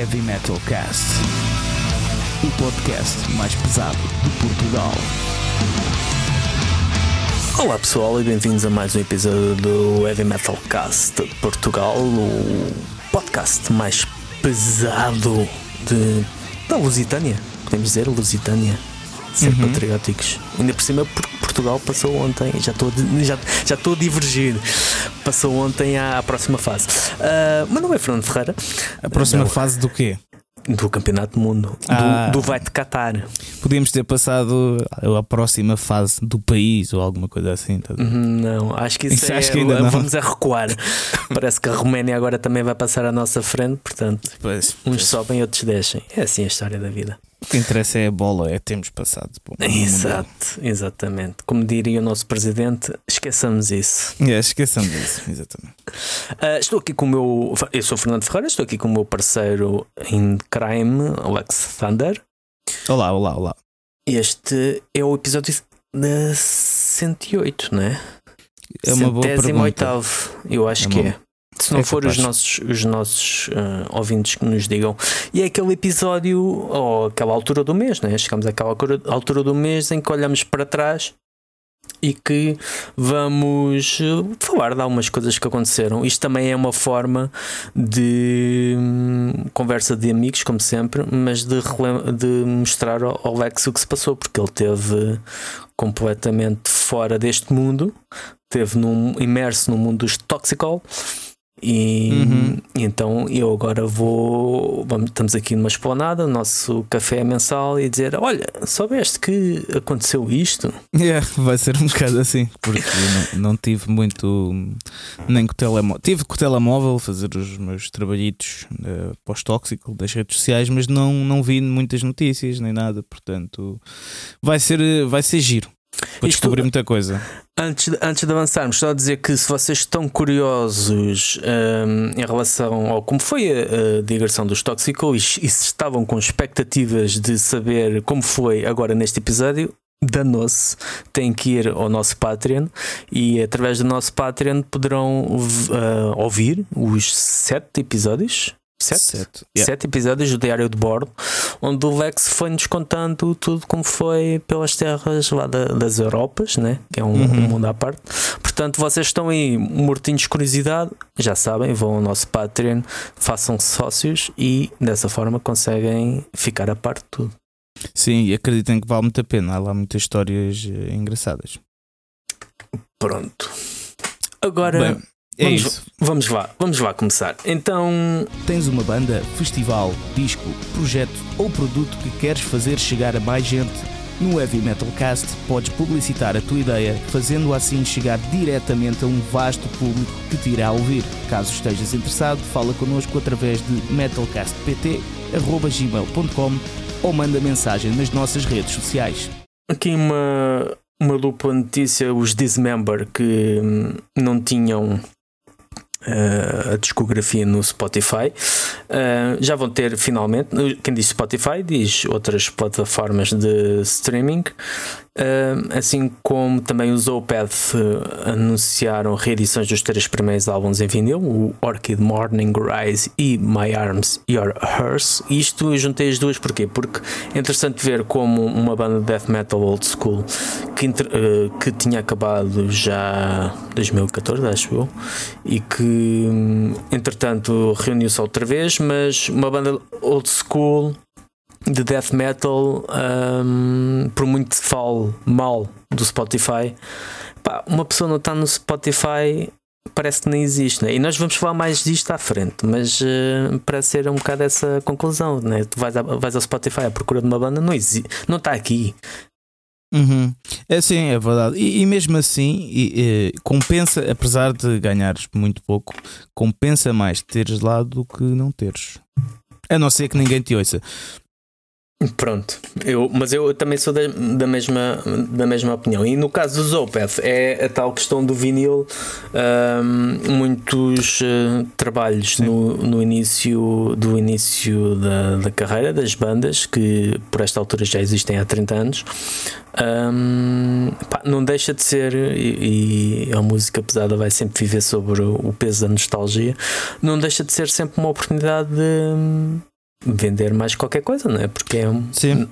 Heavy Metal Cast, o podcast mais pesado de Portugal. Olá pessoal e bem-vindos a mais um episódio do Heavy Metal Cast de Portugal, o podcast mais pesado de, da Lusitânia, podemos dizer Lusitânia, ser Uhum. patrióticos. Ainda por cima porque Portugal passou ontem, já estou já, já estou a divergir, passou ontem à, à próxima fase. Ah, mas não é Fernando Ferreira, A próxima Não. fase do quê? do Campeonato do Mundo, Ah. do, do Vai de Qatar. Podíamos ter passado a próxima fase do país ou alguma coisa assim. tá? Não, acho que isso, Isso é. acho que ainda não. vamos a recuar. Parece que a Roménia agora também vai passar à nossa frente, portanto, Pois, uns sobem, outros descem. É assim a história da vida. O que interessa é a bola, é termos passado. Exato, exatamente. Como diria o nosso presidente, esqueçamos isso. É, esqueçamos disso, exatamente. Ah, estou aqui com o meu. Eu sou o Fernando Ferreira, estou aqui com o meu parceiro em crime, Alex Thunder. Olá, olá, olá. Este é o episódio da 108, não é? É uma boa pergunta. eu acho É que uma- é. Se não é for os nossos, os nossos ah, ouvintes que nos digam. E é aquele episódio, ou aquela altura do mês, né? chegamos àquela altura- do mês em que olhamos para trás e que vamos eh, falar de algumas coisas que aconteceram. Isto também é uma forma de hum, conversa de amigos, como sempre, mas de, de mostrar ao ao Lex o que se passou, porque ele teve completamente fora deste mundo, teve num, imerso no mundo dos Toxicol. E, Uhum. e então eu agora vou. Vamos, estamos aqui numa esplanada, no nosso café mensal, e dizer: Olha, soubeste que aconteceu isto? É, vai ser um bocado assim, porque não, não tive muito nem com o telemóvel. Tive com o telemóvel fazer os meus trabalhitos uh, pós-tóxico das redes sociais, mas não, não vi muitas notícias nem nada, portanto vai ser, vai ser giro. Vou Isto- descobrir muita coisa. Antes de, antes de avançarmos, só a dizer que se vocês estão curiosos hum, em relação ao como foi a, a digressão dos Toxico e, e se estavam com expectativas de saber como foi agora neste episódio, danou-se. Têm que ir ao nosso Patreon e através do nosso Patreon poderão ah, ouvir os sete episódios. Sete? Sete. Yeah. Sete episódios do Diário de Bordo, onde o Lex foi-nos contando tudo como foi pelas terras lá da- das Europas, né? que é um, Uhum. um mundo à parte. Portanto, vocês estão aí mortinhos de curiosidade, já sabem, vão ao nosso Patreon, façam sócios e dessa forma conseguem ficar a parte de tudo. Sim, e acreditem que vale muito a pena. Há lá muitas histórias eh, engraçadas. Pronto. Agora Bem, é vamos, isso. vamos lá, vamos lá começar. Então, Tens uma banda, festival, disco, projeto ou produto que queres fazer chegar a mais gente? No Heavy Metal Cast podes publicitar a tua ideia, fazendo assim chegar diretamente a um vasto público que te irá ouvir. Caso estejas interessado, fala connosco através de metalcastpt.gmail.com ou manda mensagem nas nossas redes sociais. Aqui uma, uma dupla notícia: os Dismember que hum, não tinham eh, a discografia no Spotify eh, já vão ter finalmente. Quem diz Spotify diz outras plataformas de streaming, assim como também os Opeth eh, anunciaram reedições dos três primeiros álbuns em vinil: o Orchid Morning Rise e My Arms, Your Hers. Isto eu juntei as duas porquê? Porque é interessante ver como uma banda de death metal old school que, eh, que tinha acabado já em 2014, acho eu, e que hum, entretanto reuniu-se outra vez, mas uma banda old school de death metal, hum, por muito que fale mal do Spotify, pá, uma pessoa não está no Spotify. Parece que nem existe, né? e nós vamos falar mais disto à frente, mas eh, parece ser um bocado essa conclusão. Né? Tu vais, a- vais ao Spotify à procura de uma banda, não existe, não está aqui. Uhum. É sim, é verdade. E, e mesmo assim, e, e, compensa, apesar de ganhares muito pouco, compensa mais teres lá do que não teres. A não ser que ninguém te ouça. Pronto, eu, mas eu também sou da, da, mesma, da mesma opinião. E no caso dos Opeth, é a tal questão do vinil. ahm, muitos eh, trabalhos no, no início do início da, da carreira das bandas, que por esta altura já existem há 30 anos, ahm, pá, não deixa de ser, e, e a música pesada vai sempre viver sobre o, o peso da nostalgia, não deixa de ser sempre uma oportunidade de vender mais qualquer coisa, não é? Porque é um. Sim.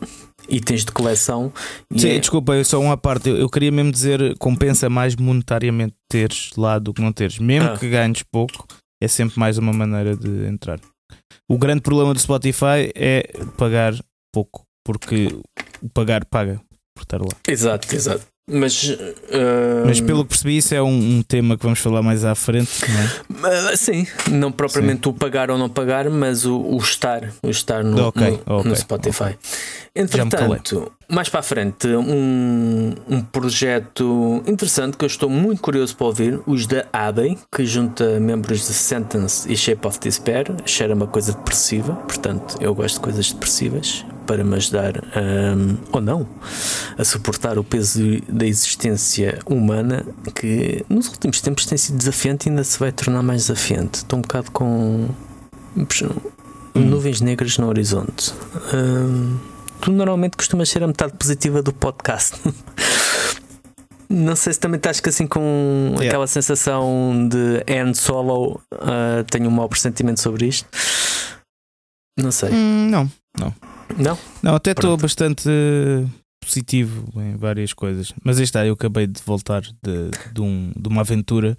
Itens de coleção. Sim, é... desculpa, só uma parte. Eu, eu, queria mesmo dizer: compensa mais monetariamente teres lá do que não teres. Mesmo ah. que ganhes pouco, é sempre mais uma maneira de entrar. O grande problema do Spotify é pagar pouco, porque o pagar paga por estar lá. Exato, exato. Mas, uh... mas pelo que percebi, isso é um, um, tema que vamos falar mais à frente, não é? Sim, não propriamente sim. o pagar ou não pagar, mas o, o estar, o estar no, okay, no, okay, no Spotify. Okay. Entretanto, mais para a frente, um, um projeto interessante que eu estou muito curioso para ouvir, os da Abbey, que junta membros de Sentence e Shape of Despair. Cheira uma coisa depressiva, portanto, eu gosto de coisas depressivas para me ajudar um, ou não a suportar o peso da existência humana que nos últimos tempos tem sido desafiante e ainda se vai tornar mais desafiante. Estou um bocado com hum. nuvens negras no horizonte. Um, tu normalmente costumas ser a metade positiva do podcast. Não sei se também estás assim com yeah. aquela sensação de Anne Solo. Uh, tenho um mau pressentimento sobre isto. Não sei. Hum, não, não. Não? Não, até estou bastante positivo em várias coisas. Mas aí está, eu acabei de voltar de, de, um, de uma aventura.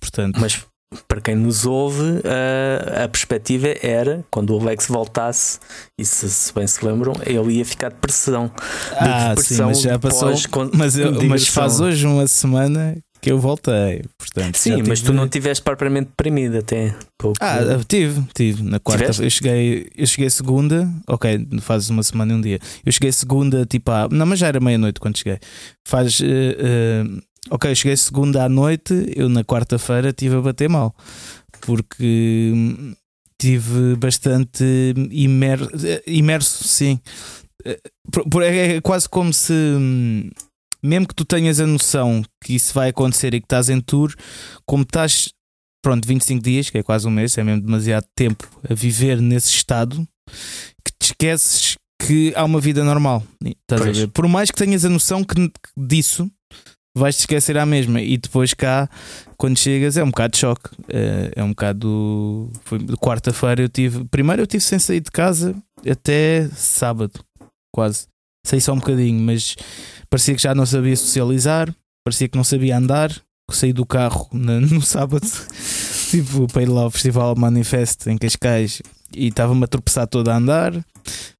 Portanto. Mas para quem nos ouve, a, a perspectiva era quando o Alex voltasse, e se, se, bem se lembram, ele ia ficar de pressão. Ah, de sim, mas já passou. Mas, eu, mas faz hoje uma semana que eu voltei. Portanto, Sim, mas tu não tiveste propriamente deprimido até. Pouco... Ah, tive, tive. Na quarta eu cheguei, eu cheguei segunda, ok, fazes uma semana e um dia. Eu cheguei segunda, tipo, ah, não, mas já era meia-noite quando cheguei. Faz. Uh, uh, ok, cheguei segunda à noite, eu na quarta-feira estive a bater mal. Porque hum, tive bastante imerso, imerso sim. É, é quase como se hum, mesmo que tu tenhas a noção que isso vai acontecer e que estás em tour, como estás, pronto, 25 dias, que é quase um mês, é mesmo demasiado tempo a viver nesse estado, que te esqueces que há uma vida normal. Estás a ver? Por mais que tenhas a noção que, disso, vais te esquecer à mesma. E depois cá, quando chegas, é um bocado de choque. É, é um bocado. Foi quarta-feira eu tive. Primeiro eu tive sem sair de casa até sábado, quase. Saí só um bocadinho, mas parecia que já não sabia socializar, parecia que não sabia andar. Saí do carro no, sábado, tipo, para ir lá ao Festival Manifest em Cascais e estava-me a tropeçar todo a andar. Uh,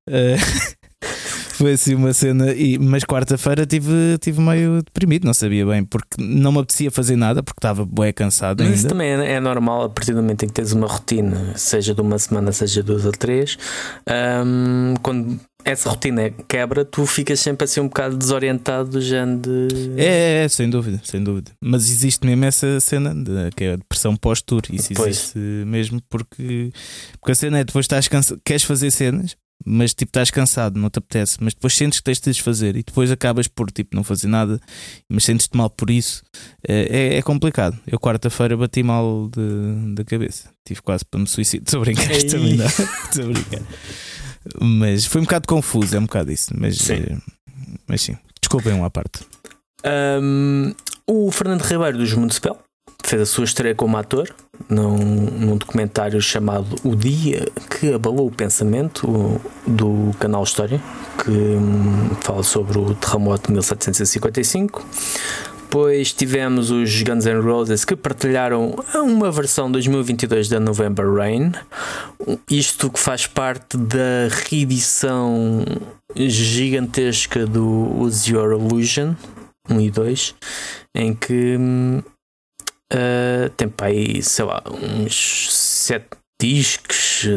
foi assim uma cena, e, mas quarta-feira tive, tive meio deprimido, não sabia bem, porque não me apetecia fazer nada, porque estava bem cansado. Mas ainda. isso também é, é, normal a partir do momento em que tens uma rotina, seja de uma semana, seja de duas ou três. Um, quando essa rotina quebra, tu ficas sempre assim um bocado desorientado do género de. É, é, sem dúvida, sem dúvida. Mas existe mesmo essa cena de, que é a depressão pós-tour. Isso pois. existe mesmo porque, porque a cena é depois estás cansado, queres fazer cenas, mas tipo estás cansado, não te apetece, mas depois sentes que tens de desfazer e depois acabas por tipo não fazer nada, mas sentes-te mal por isso. É, é, é complicado. Eu quarta-feira bati mal de, da cabeça, tive quase para me suicidar. Estou a brincar. Estou a brincar. Mas foi um bocado confuso, é um bocado isso. Mas sim, eh, mas sim. desculpem uma parte. Um, o Fernando Ribeiro dos Municipal fez a sua estreia como ator num, num, documentário chamado O Dia que Abalou o Pensamento do canal História, que hum, fala sobre o terremoto de 1755. Depois tivemos os Guns N' Roses que partilharam uma versão 2022 da November Rain. Isto que faz parte da reedição gigantesca do Use Your Illusion 1 e 2, em que uh, tem para aí, sei lá, uns 7 discos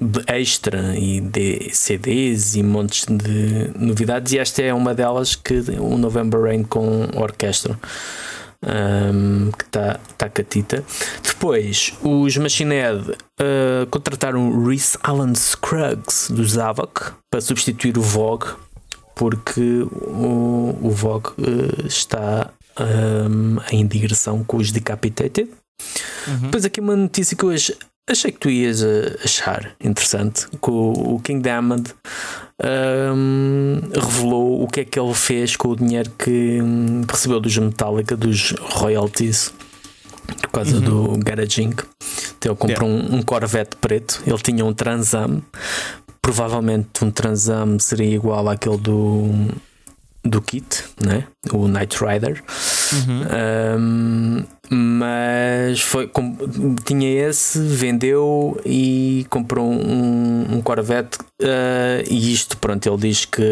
de extra e de CDs e montes de novidades e esta é uma delas que o November Rain com orquestra um, que está tá catita depois os Machine Head uh, contrataram Rhys Alan Scruggs do Zavok para substituir o Vogue porque o, o Vogue uh, está um, em digressão com os Decapitated Uhum. Depois aqui uma notícia que hoje achei que tu ias eh, achar interessante que o, King Diamond um, revelou o que é que ele fez com o dinheiro que um, recebeu dos Metallica, dos royalties por causa uhum. do Garage Inc. Ele comprou yeah. um, um, Corvette preto. Ele tinha um Transam. Provavelmente um Transam seria igual àquele do do kit, né? o Knight Rider. Uhum. Um, mas foi com, tinha esse, vendeu e comprou um, um Corvette. Uh, e isto, pronto, ele diz que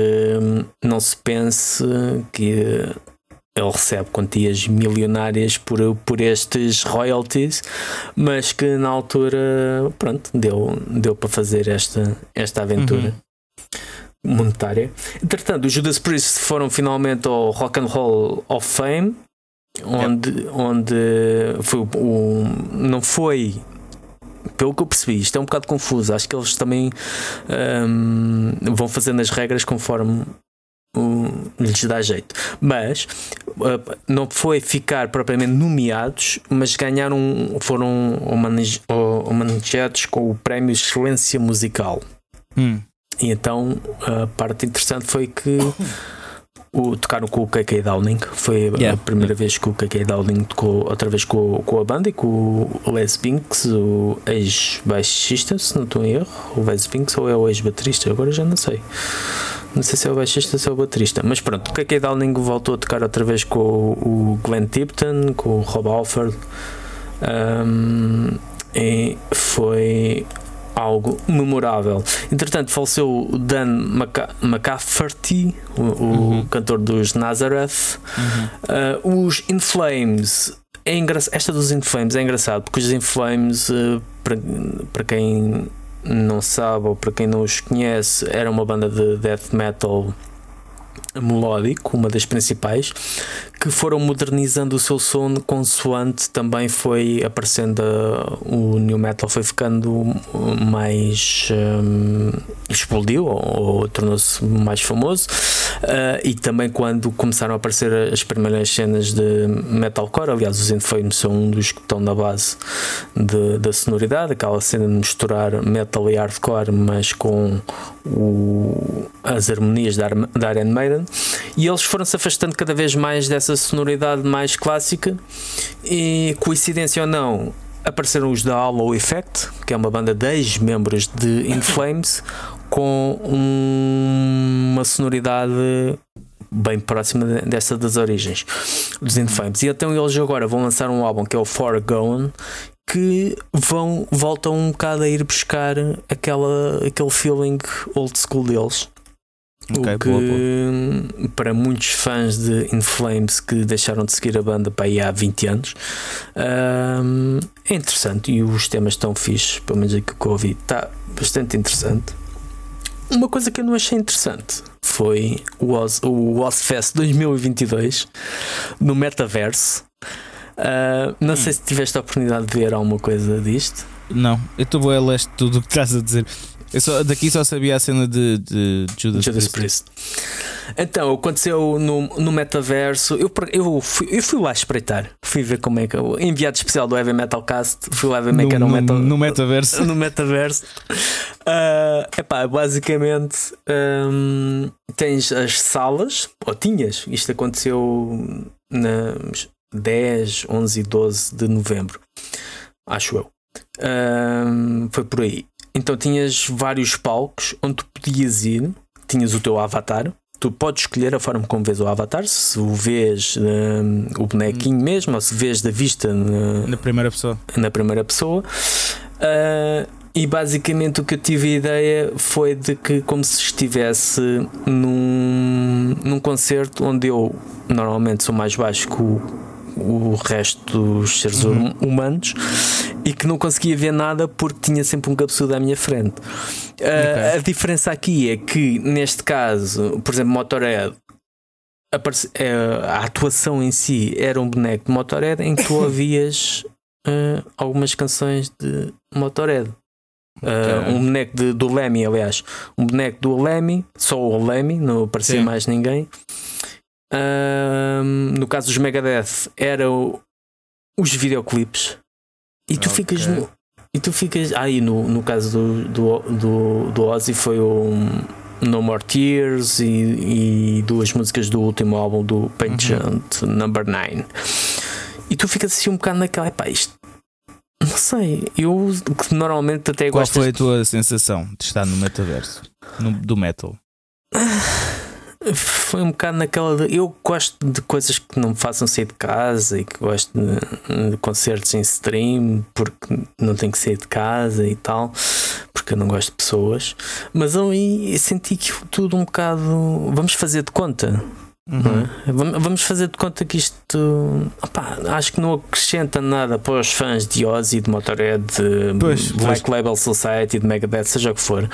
não se pense que ele recebe quantias milionárias por, por estes royalties, mas que na altura, pronto, deu, deu para fazer esta, esta aventura. Uhum monetária. Entretanto, os Judas Priest foram finalmente ao Rock and Roll of Fame, onde, onde foi o, o, não foi pelo que eu percebi, isto é um bocado confuso. Acho que eles também um, vão fazendo as regras conforme um, lhes dá jeito. Mas uh, não foi ficar propriamente nomeados, mas ganharam, foram homenageados com o prémio Excelência Musical. Hum. E então a parte interessante foi que o, tocaram com o KK Downing. Foi yeah. a primeira vez que o KK Downing tocou outra vez com, com a banda e com o Les Binks, o ex-baixista, se não estou em erro. O Les Binks ou é o ex-baterista? Agora já não sei. Não sei se é o baixista ou se é o baterista. Mas pronto, o KK Downing voltou a tocar outra vez com o Glenn Tipton, com o Rob Alford. Um, e foi algo memorável. Entretanto, faleceu o Dan McCafferty, o, uhum. o cantor dos Nazareth. Uhum. Uh, os In Flames. É esta dos In Flames é engraçado porque os In Flames, uh, para, para quem não sabe ou para quem não os conhece, era uma banda de death metal melódico, uma das principais, que foram modernizando o seu som consoante também foi aparecendo o new metal foi ficando mais um, explodiu ou, ou tornou-se mais famoso uh, e também quando começaram a aparecer as primeiras cenas de metalcore, aliás os Inflames são um dos que estão na base de, da sonoridade, aquela cena de misturar metal e hardcore mas com o, as harmonias da, da Iron Maiden e eles foram se afastando cada vez mais dessa sonoridade mais clássica e coincidência ou não apareceram os da Hollow Effect que é uma banda de ex-membros de In Flames com um, uma sonoridade bem próxima dessa das origens dos In Flames e então eles agora vão lançar um álbum que é o Foregone que vão voltam um bocado a ir buscar aquela, aquele feeling old school deles. Okay, o que boa, boa. para muitos fãs de In Flames que deixaram de seguir a banda para aí há 20 anos um, é interessante e os temas estão fixos, pelo menos aqui que eu ouvi, está bastante interessante. Uma coisa que eu não achei interessante foi o, Oz, o Ozfest 2022 no metaverso Uh, não hum. sei se tiveste a oportunidade de ver alguma coisa disto. Não, eu estou a leste tudo o que estás a dizer. Eu só, daqui só sabia a cena de, de Judas, Judas Priest. Priest. Então, aconteceu no, no metaverso. Eu, eu, fui, eu fui lá espreitar. Fui ver como é que. O enviado especial do Heavy Metal Cast. Fui lá ver como é que era o metal, no metaverso. No metaverso. Uh, epá, basicamente um, tens as salas, ou tinhas, isto aconteceu na, 10, 11 e 12 de novembro, acho eu. Um, foi por aí. Então tinhas vários palcos onde tu podias ir, tinhas o teu avatar. Tu podes escolher a forma como vês o avatar, se o vês um, o bonequinho hum. mesmo, ou se vês da vista na, na primeira pessoa. Na primeira pessoa. Uh, e basicamente o que eu tive a ideia foi de que como se estivesse num, num concerto onde eu normalmente sou mais baixo que o, o resto dos seres uhum. humanos e que não conseguia ver nada porque tinha sempre um cabeçudo à minha frente. Okay. Uh, a diferença aqui é que, neste caso, por exemplo, Motorhead. A, uh, a atuação em si era um boneco de Motorhead em que tu ouvias uh, algumas canções de Motorhead. Uh, um boneco de, do Lemmy, aliás, um boneco do Lemmy, só o Lemmy, não aparecia Sim. mais ninguém. Um, no caso dos Megadeth, eram os videoclipes. E tu okay. ficas. No, e tu ficas. Aí ah, no, no caso do, do, do, do Ozzy foi o No More Tears e, e duas músicas do último álbum do Penchant, uhum. Number 9. E tu ficas assim um bocado naquela. Epá, isto não sei. Eu que normalmente até Qual gosto. foi a tua sensação de estar no metaverso? No- do metal? Foi um bocado naquela. De, eu gosto de coisas que não me façam sair de casa e que gosto de, de concertos em stream porque não tenho que sair de casa e tal, porque eu não gosto de pessoas. Mas ali senti que foi tudo um bocado. Vamos fazer de conta. não Uhum. é? Vam- Vamos fazer de conta que isto opá, acho que não acrescenta nada para os fãs de Ozzy, de Motorhead, de Pois, Black pois. Label Society, de Megadeth, seja o que for.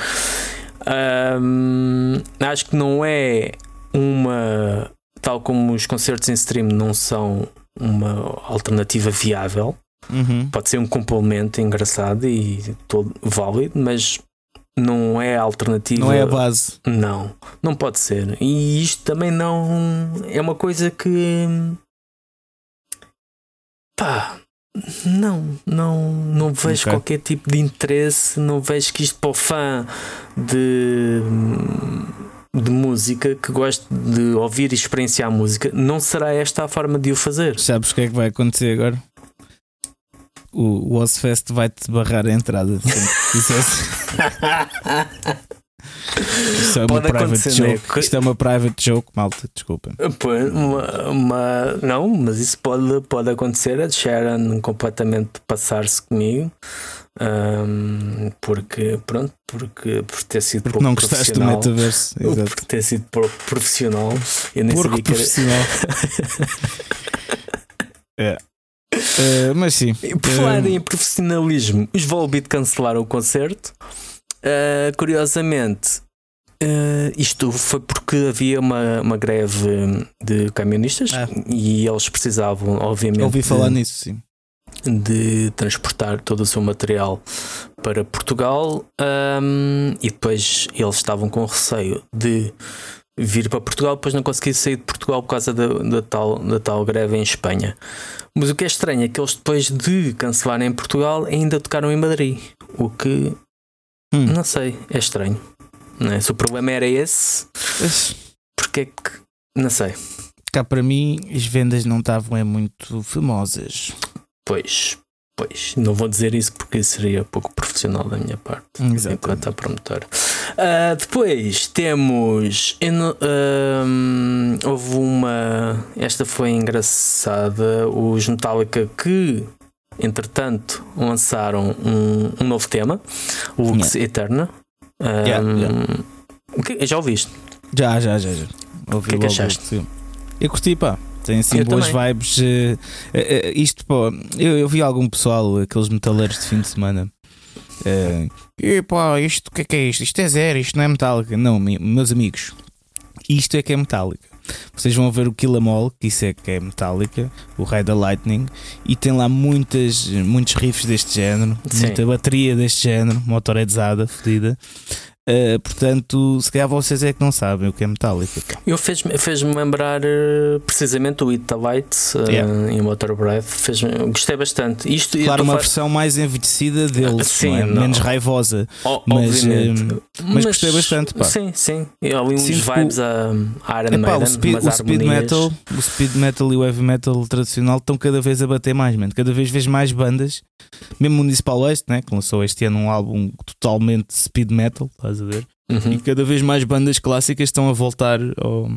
Ahm, acho que não é uma tal como os concertos em stream não são uma alternativa viável. Uhum. Pode ser um complemento engraçado e todo válido, mas não é a alternativa. Não é a base. Não, não pode ser. E isto também não é uma coisa que pá, não, não, não vejo Ok. qualquer tipo de interesse, não vejo que isto para o fã de, de música que gosta de ouvir e experienciar música, não será esta a forma de o fazer. Sabes o que é que vai acontecer agora? O, o Ozfest vai-te barrar a entrada. Isto é uma Pode private acontecer, né? joke. Isto é uma private joke, malta, desculpa. Pô, uma- uma- não, mas isso pode, pode acontecer. A Sharon completamente passar-se comigo. Ahm, porque, pronto, porque por ter sido Porque pouco não gostaste do profissional. metaverso. Exato. Por ter sido pouco profissional. Eu nem Porco sabia que era. profissional. é. Eh, mas sim. Por falar Eh, em profissionalismo, os Volbeat cancelaram o concerto. Ah, curiosamente, ah, isto foi porque havia uma, uma greve de camionistas Ah. e eles precisavam, obviamente, ouvi de- falar nisso, sim. de transportar todo o seu material para Portugal ahm, e depois eles estavam com receio de vir para Portugal, depois não conseguir sair de Portugal por causa da, da tal, da tal greve em Espanha. Mas o que é estranho é que eles depois de cancelarem em Portugal ainda tocaram em Madrid, o que Hum. não sei, é estranho. É? Se o problema era esse, Mas, porque é que não sei. cá para mim, as vendas não estavam é muito famosas. Pois, pois, não vou dizer isso porque seria pouco profissional da minha parte. Exato. enquanto a promotora. Ah, depois temos. houve uma. Esta foi engraçada. Os Metallica que, entretanto, lançaram um, um novo tema, Lux Eterna. Ahm, Yeah, yeah. o que- já ouviste? Já, já, já. já. Ouvi que é que achaste? Eu curti, pá. Tem assim Eu boas também. vibes. eh, eh, isto, pô, eu, eu vi algum pessoal, aqueles metaleiros de fim de semana. eh, e pá, isto o que é que é isto? Isto é zero, isto não é metálica. Não, me- meus amigos, isto é que é metálica. Vocês vão ver o Kill 'Em All, que isso é que é metálica, o Rei da Lightning, e tem lá muitas, muitos riffs deste género, Sim. muita bateria deste género, motoredzada, fodida. Eh, portanto, se calhar vocês é que não sabem o que é metálica. pá. Eu fez-me fez-me lembrar eh, precisamente o It the Light eh, Yeah. em Motor Breath. Fez gostei bastante. Isto eu Claro, uma versão mais envelhecida deles, Sim, não é? menos raivosa. Mas, obviamente. eh, mas gostei bastante, pá. Sim, sim. E ali uns Sinto vibes a, a Iron Epá, Maiden, o speed, o speed metal, o speed metal e o heavy metal tradicional estão cada vez a bater mais, man. cada vez vejo mais bandas, mesmo Municipal Waste, né, que lançou este ano um álbum totalmente speed metal, estás a ver? Uhum. E cada vez mais bandas clássicas estão a voltar ao-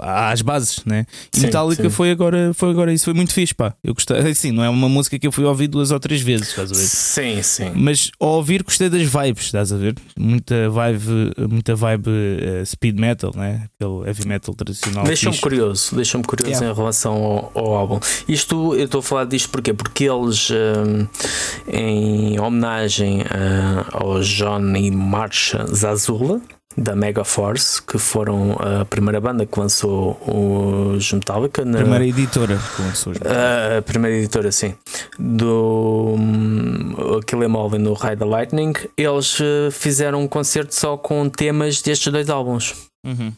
às bases, né? E Sim, Metallica sim. foi agora, foi agora isso, foi muito fixe, pá. Eu gostei, assim, não é uma música que eu fui ouvir duas ou três vezes, estás a ver? Sim, sim. Mas ao ouvir gostei das vibes, estás a ver? Muita vibe, muita vibe eh, speed metal, né? Aquele heavy metal tradicional. Deixa-me curioso, deixa-me curioso Yeah. em relação ao, ao álbum. Isto, eu estou a falar disto porquê? Porque eles, hum, em homenagem ah, ao John e Marsha Zazula, da Mega Force, que foram a primeira banda que lançou os Metallica na, Primeira editora que lançou os a primeira editora, sim, do um, Kill Em All e no Ride the Lightning, eles eh, fizeram um concerto só com temas destes dois álbuns. Uhum.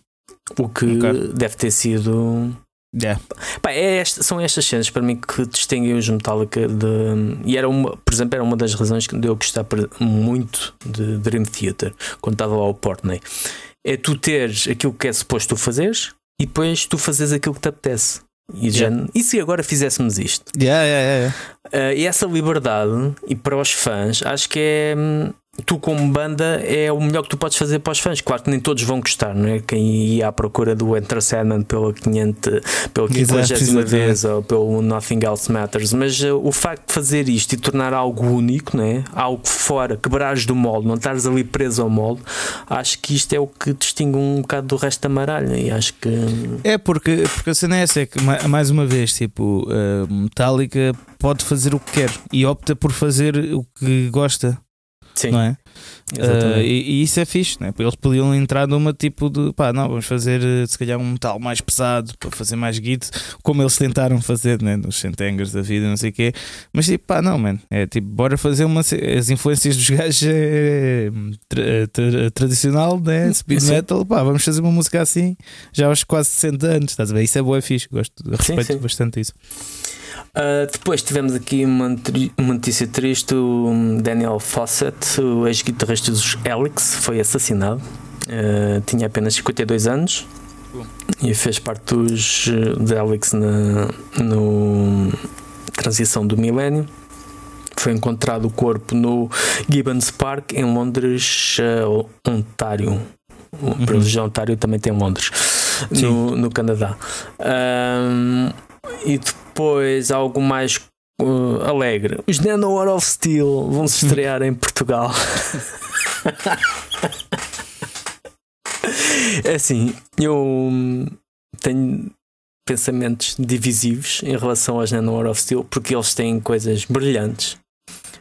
O que Ok. deve ter sido. Yeah. Pá, é esta- são estas cenas para mim que distinguem os Metallica de. E era uma, por exemplo, era uma das razões que eu gostar muito de Dream Theater quando estava lá o Portney. É tu teres aquilo que é suposto tu fazeres e depois tu fazes aquilo que te apetece. E, yeah. já, e se agora fizéssemos isto? Yeah, yeah, yeah. Uh, e essa liberdade, e para os fãs, acho que é. Tu, como banda, é o melhor que tu podes fazer para os fãs. Claro que nem todos vão gostar, não é? Quem ia à procura do Enter Sandman pela 500, pela 50 vez ou pelo Nothing Else Matters, mas uh, o facto de fazer isto e tornar algo único, não é? algo fora, quebrares do molde, não estares ali preso ao molde, acho que isto é o que distingue um bocado do resto da maralha. E acho que é porque, porque a cena é essa: é que mais uma vez, tipo, uh, Metallica pode fazer o que quer e opta por fazer o que gosta. Sim. Não é? Uh, e, e, isso é fixe, né? eles podiam entrar numa tipo de pá, não, vamos fazer eh, se calhar um metal mais pesado para fazer mais guido, como eles tentaram fazer né? nos centangers da vida, não sei o quê. Mas tipo, pá, não, man, é tipo, bora fazer uma. As influências dos gajos é, tra, tra, tradicional, né? speed sim. metal, pá, vamos fazer uma música assim já aos quase 60 anos, estás a ver? Isso é boa, fixe, gosto, respeito sim, sim. bastante isso. Uh, depois tivemos aqui uma, uma, notícia triste: o Daniel Fawcett, o ex-guitarrista dos Alex, foi assassinado. Uh, tinha apenas 52 anos e fez parte dos de Alex na no transição do milénio. Foi encontrado o corpo no Gibbons Park, em Londres, uh, Ontário. O uhum. Ontário também tem Londres, no, no Canadá. e depois depois algo mais uh, alegre. Os Nano War of Steel vão se estrear em Portugal. é assim, eu tenho pensamentos divisivos em relação aos Nano War of Steel porque eles têm coisas brilhantes.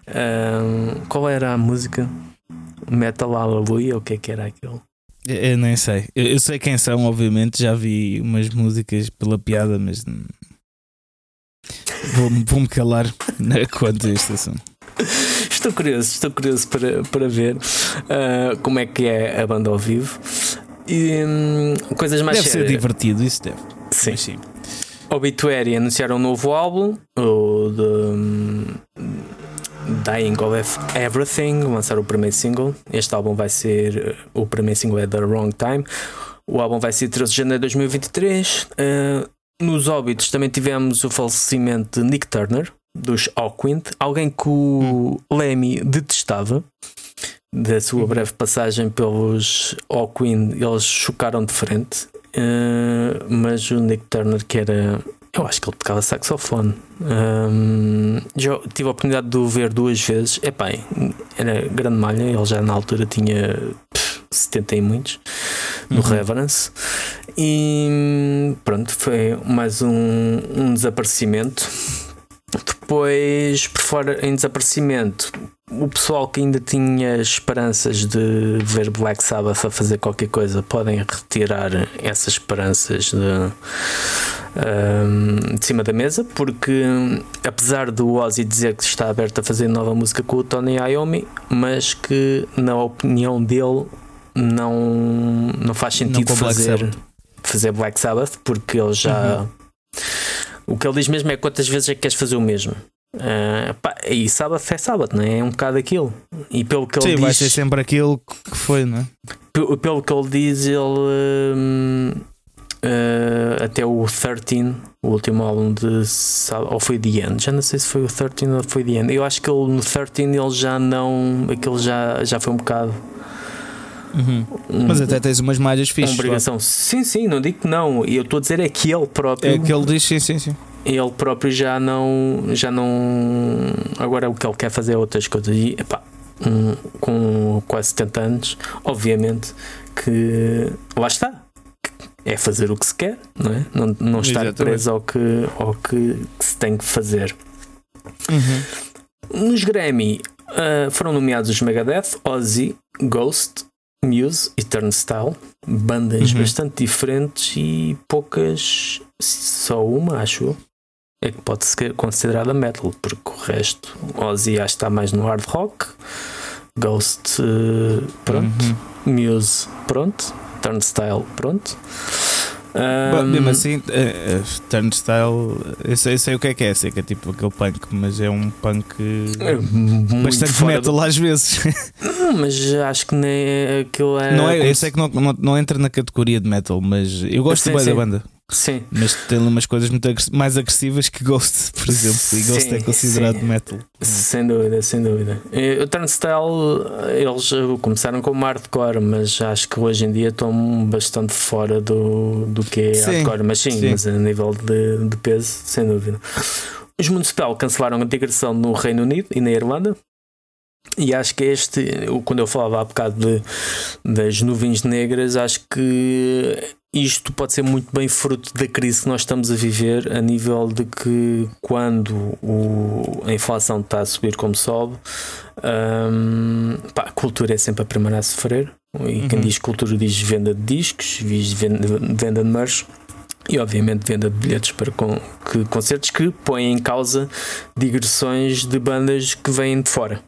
Um, qual era a música? Metal Hallelujah? O que é que era aquilo? Eu nem sei. Eu, eu, sei quem são, obviamente. Já vi umas músicas pela piada, mas Vou-me vou calar quanto a este assunto. Estou curioso, estou curioso para, para ver uh, como é que é a banda ao vivo. E um, coisas mais Deve ser divertido, isso deve. Sim. sim. Obituary anunciaram um novo álbum, o de um, Dying of Everything, lançaram o primeiro single. Este álbum vai ser. O primeiro single é The Wrong Time. O álbum vai ser 13 de janeiro de 2023. Uh, nos óbitos também tivemos o falecimento de Nick Turner, dos Hawkwind, alguém que o hum. Lemmy detestava. Da sua uhum. breve passagem pelos Hawkwind, eles chocaram de frente. Uh, mas o Nick Turner, que era. Eu acho que ele tocava saxofone. Um, já tive a oportunidade de o ver duas vezes. Epá, era grande malha, ele já na altura tinha pff, 70 e muitos no uhum. Reverence. E pronto, foi mais um, um desaparecimento. Depois, por fora em desaparecimento, o pessoal que ainda tinha esperanças de ver Black Sabbath a fazer qualquer coisa podem retirar essas esperanças de, um, de cima da mesa, porque apesar do Ozzy dizer que está aberto a fazer nova música com o Tony Iommi, mas que na opinião dele não, não faz sentido não fazer. Black fazer Black Sabbath porque ele já. Uhum. O que ele diz mesmo é quantas vezes é que queres fazer o mesmo. Uh, pá, e Sabbath é Sabbath, não é? É um bocado aquilo. E pelo que Sim, ele vai diz. ser sempre aquilo que foi, não é? Pelo, que ele diz, ele. Uh, uh, até o 13, o último álbum de. Ou foi The End? Já não sei se foi o 13 ou foi The End. Eu acho que ele, no 13 ele já não. Aquilo já, já foi um bocado Uhum. Um, Mas até tens umas malhas fixas. Uma obrigação. Sim, sim, não digo que não. E eu estou a dizer é que ele próprio. É que ele diz, sim, sim, sim. Ele próprio já não. Já não. Agora o que ele quer fazer é outras coisas. E epá, um, com quase 70 anos, obviamente que. Lá está. É fazer o que se quer, não é? Não, não estar Exatamente. preso ao que, ao que, que se tem que fazer. Uhum. Nos Grammy uh, foram nomeados os Megadeth, Ozzy, Ghost, Muse e Turnstile, bandas uhum. bastante diferentes e poucas, só uma, acho é que pode ser considerada metal, porque o resto, Ozzy acho que está mais no hard rock, Ghost, eh, pronto, uhum. Muse, pronto, Turnstile, pronto. Um, mesmo assim, uh, Turnstile, eu sei, eu sei, o que é que é, sei que é tipo aquele punk, mas é um punk é bastante metal do... às vezes. Não, mas acho que nem aquilo é. Não é eu sei que não, não, não, entra na categoria de metal, mas eu gosto bem da banda. Sim. Mas tem umas coisas muito mais agressivas que Ghost, por exemplo. E Ghost Sim, é considerado sim. metal. Sem dúvida, sem dúvida. E O Turnstile, eles eh, começaram como hardcore, mas acho que hoje em dia estão bastante fora do, do que é Sim, hardcore. Mas sim, mas a nível de, de peso, sem dúvida. Os Municipal cancelaram a digressão no Reino Unido e na Irlanda. E acho que este, quando eu falava há bocado de, das nuvens negras, acho que isto pode ser muito bem fruto da crise que nós estamos a viver, a nível de que quando o- a inflação está a subir como sobe, hum, pá, a cultura é sempre a primeira a sofrer. E quem Uhum. diz cultura diz venda de discos, diz venda, venda de merch. E obviamente venda de bilhetes para con- que, concertos que põem em causa digressões de bandas que vêm de fora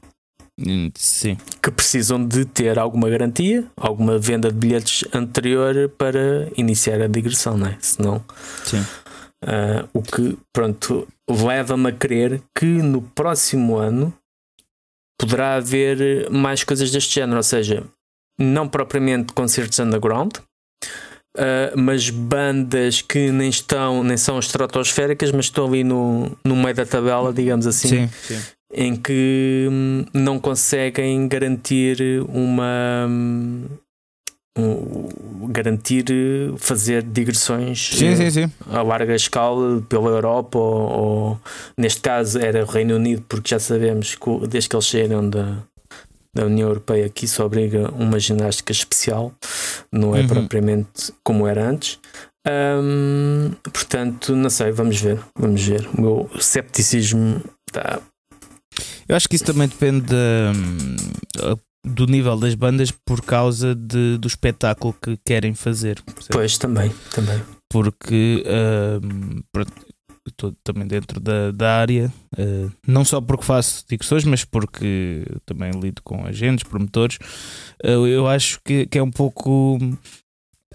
Sim. que precisam de ter alguma garantia, alguma venda de bilhetes anterior para iniciar a digressão, não é? Senão, Sim. ah, o que, pronto, leva-me a crer que no próximo ano poderá haver mais coisas deste género, ou seja, não propriamente concertos underground. ah, mas bandas que nem estão, nem são estratosféricas, mas estão ali no, no meio da tabela, digamos assim, Sim. Sim. Em que hum, não conseguem garantir uma hum, um- garantir fazer digressões Sim, eh, sim, sim. a larga escala pela Europa ou, ou, neste caso era o Reino Unido porque já sabemos que desde que eles saíram da, da União Europeia que isso obriga uma ginástica especial não é Uhum. propriamente como era antes Hum, portanto não sei, vamos ver vamos ver, o meu cepticismo está Eu acho que isso também depende da- do nível das bandas por causa de- do espetáculo que querem fazer. percebe? Pois, também, também. Porque estou também dentro da, da área, ah, não só porque faço digressões, mas porque também lido com agentes, promotores. Ah, eu acho que, que é um pouco.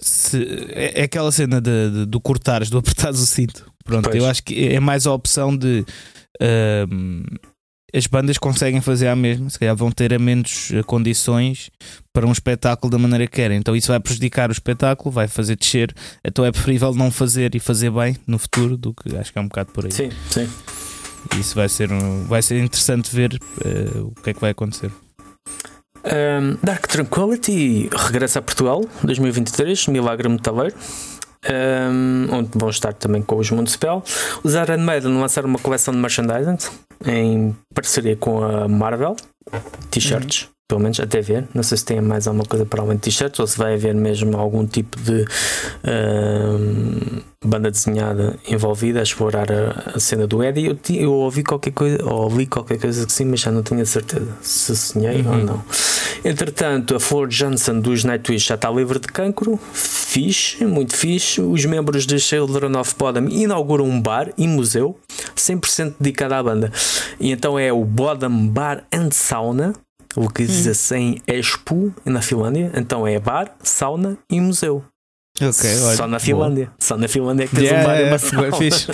se- é, é aquela cena de, de- do cortares, do apertares o cinto. Pronto, Pois. eu acho que é mais a opção de. ahm, as bandas conseguem fazer a mesma, se calhar vão ter a menos eh, condições para um espetáculo da maneira que querem. Então isso vai prejudicar o espetáculo, vai fazer descer. Então é preferível não fazer e fazer bem no futuro do que acho que é um bocado por aí. Sim, sim. Isso vai ser, um, vai ser interessante ver eh, o que é que vai acontecer. Um, Dark Tranquility regressa a Portugal 2023, Milagre Metaleiro. Um, onde vão estar também com os Municipal. Os Iron Maiden lançaram uma coleção de merchandising em parceria com a Marvel, t-shirts, pelo menos até ver. Não sei se tem mais alguma coisa para além de t-shirts ou se vai haver mesmo algum tipo de um, banda desenhada envolvida a explorar a, a cena do Eddie. Eu, eu ouvi qualquer coisa, ou li qualquer coisa que sim, mas já não tenho a certeza se sonhei ou Uhum. não. Entretanto, a Flor Johnson dos Nightwish já está livre de cancro. Fixe, muito fixe. Os membros de Children of Bodom inauguram um bar e museu 100% dedicado à banda. E então é o Bodom Bar and Sauna, localiza-se em Espoo, na Finlândia. Então é bar, sauna e museu. Ok, olha. Só na boa. Finlândia. Só na Finlândia é que tens Yeah, um bar e yeah, uma yeah, fixe.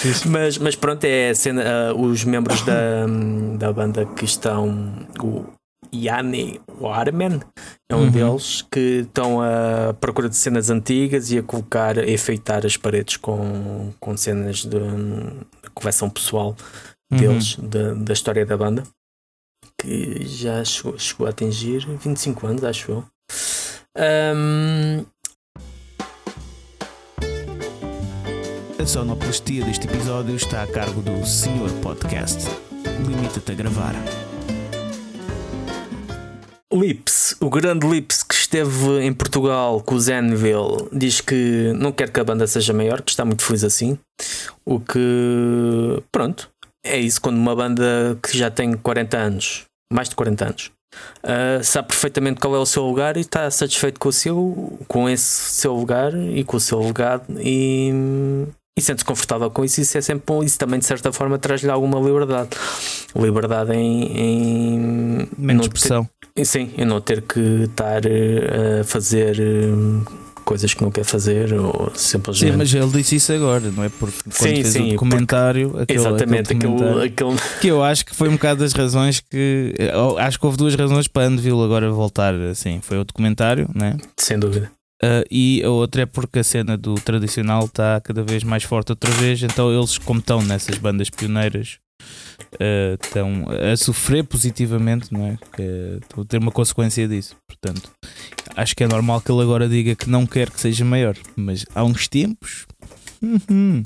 Fixe. Mas, mas pronto, é a cena, ah, os membros da, da banda que estão, o Yanni Warman é um Uhum. deles que estão à procura de cenas antigas e a colocar, a enfeitar as paredes com, com cenas de, de coleção pessoal Uhum. deles, da, da história da banda, que já chegou, chegou a atingir 25 anos, acho eu. Ahm, A sonoplastia deste episódio está a cargo do Senhor Podcast. Limita-te a gravar. Lips, o grande Lips que esteve em Portugal com o Zenville, diz que não quer que a banda seja maior, que está muito feliz assim. O que, pronto, é isso quando uma banda que já tem 40 anos, mais de 40 anos, ah, sabe perfeitamente qual é o seu lugar e está satisfeito com o seu, com esse seu lugar e com o seu legado e, e sente-se confortável com isso. Isso é sempre bom. Isso também, de certa forma, traz-lhe alguma liberdade. Liberdade em, em Menos ter- pressão. e Sim, eu não ter que estar eh, a fazer eh, coisas que não quer fazer ou simplesmente. Sim, mas ele disse isso agora, não é? Porque quando Sim, fez sim, o documentário, aquele, Exatamente, aquele aquele, que eu acho que foi um bocado das razões que. Acho que houve duas razões para Andeville agora voltar assim. Foi o documentário, né? sem dúvida. Uh, e a outra é porque a cena do tradicional está cada vez mais forte outra vez, então eles, como estão nessas bandas pioneiras, uh, estão a sofrer positivamente, não é? Que, estão a ter uma consequência disso. Portanto, acho que é normal que ele agora diga que não quer que seja maior, mas há uns tempos. Uhum.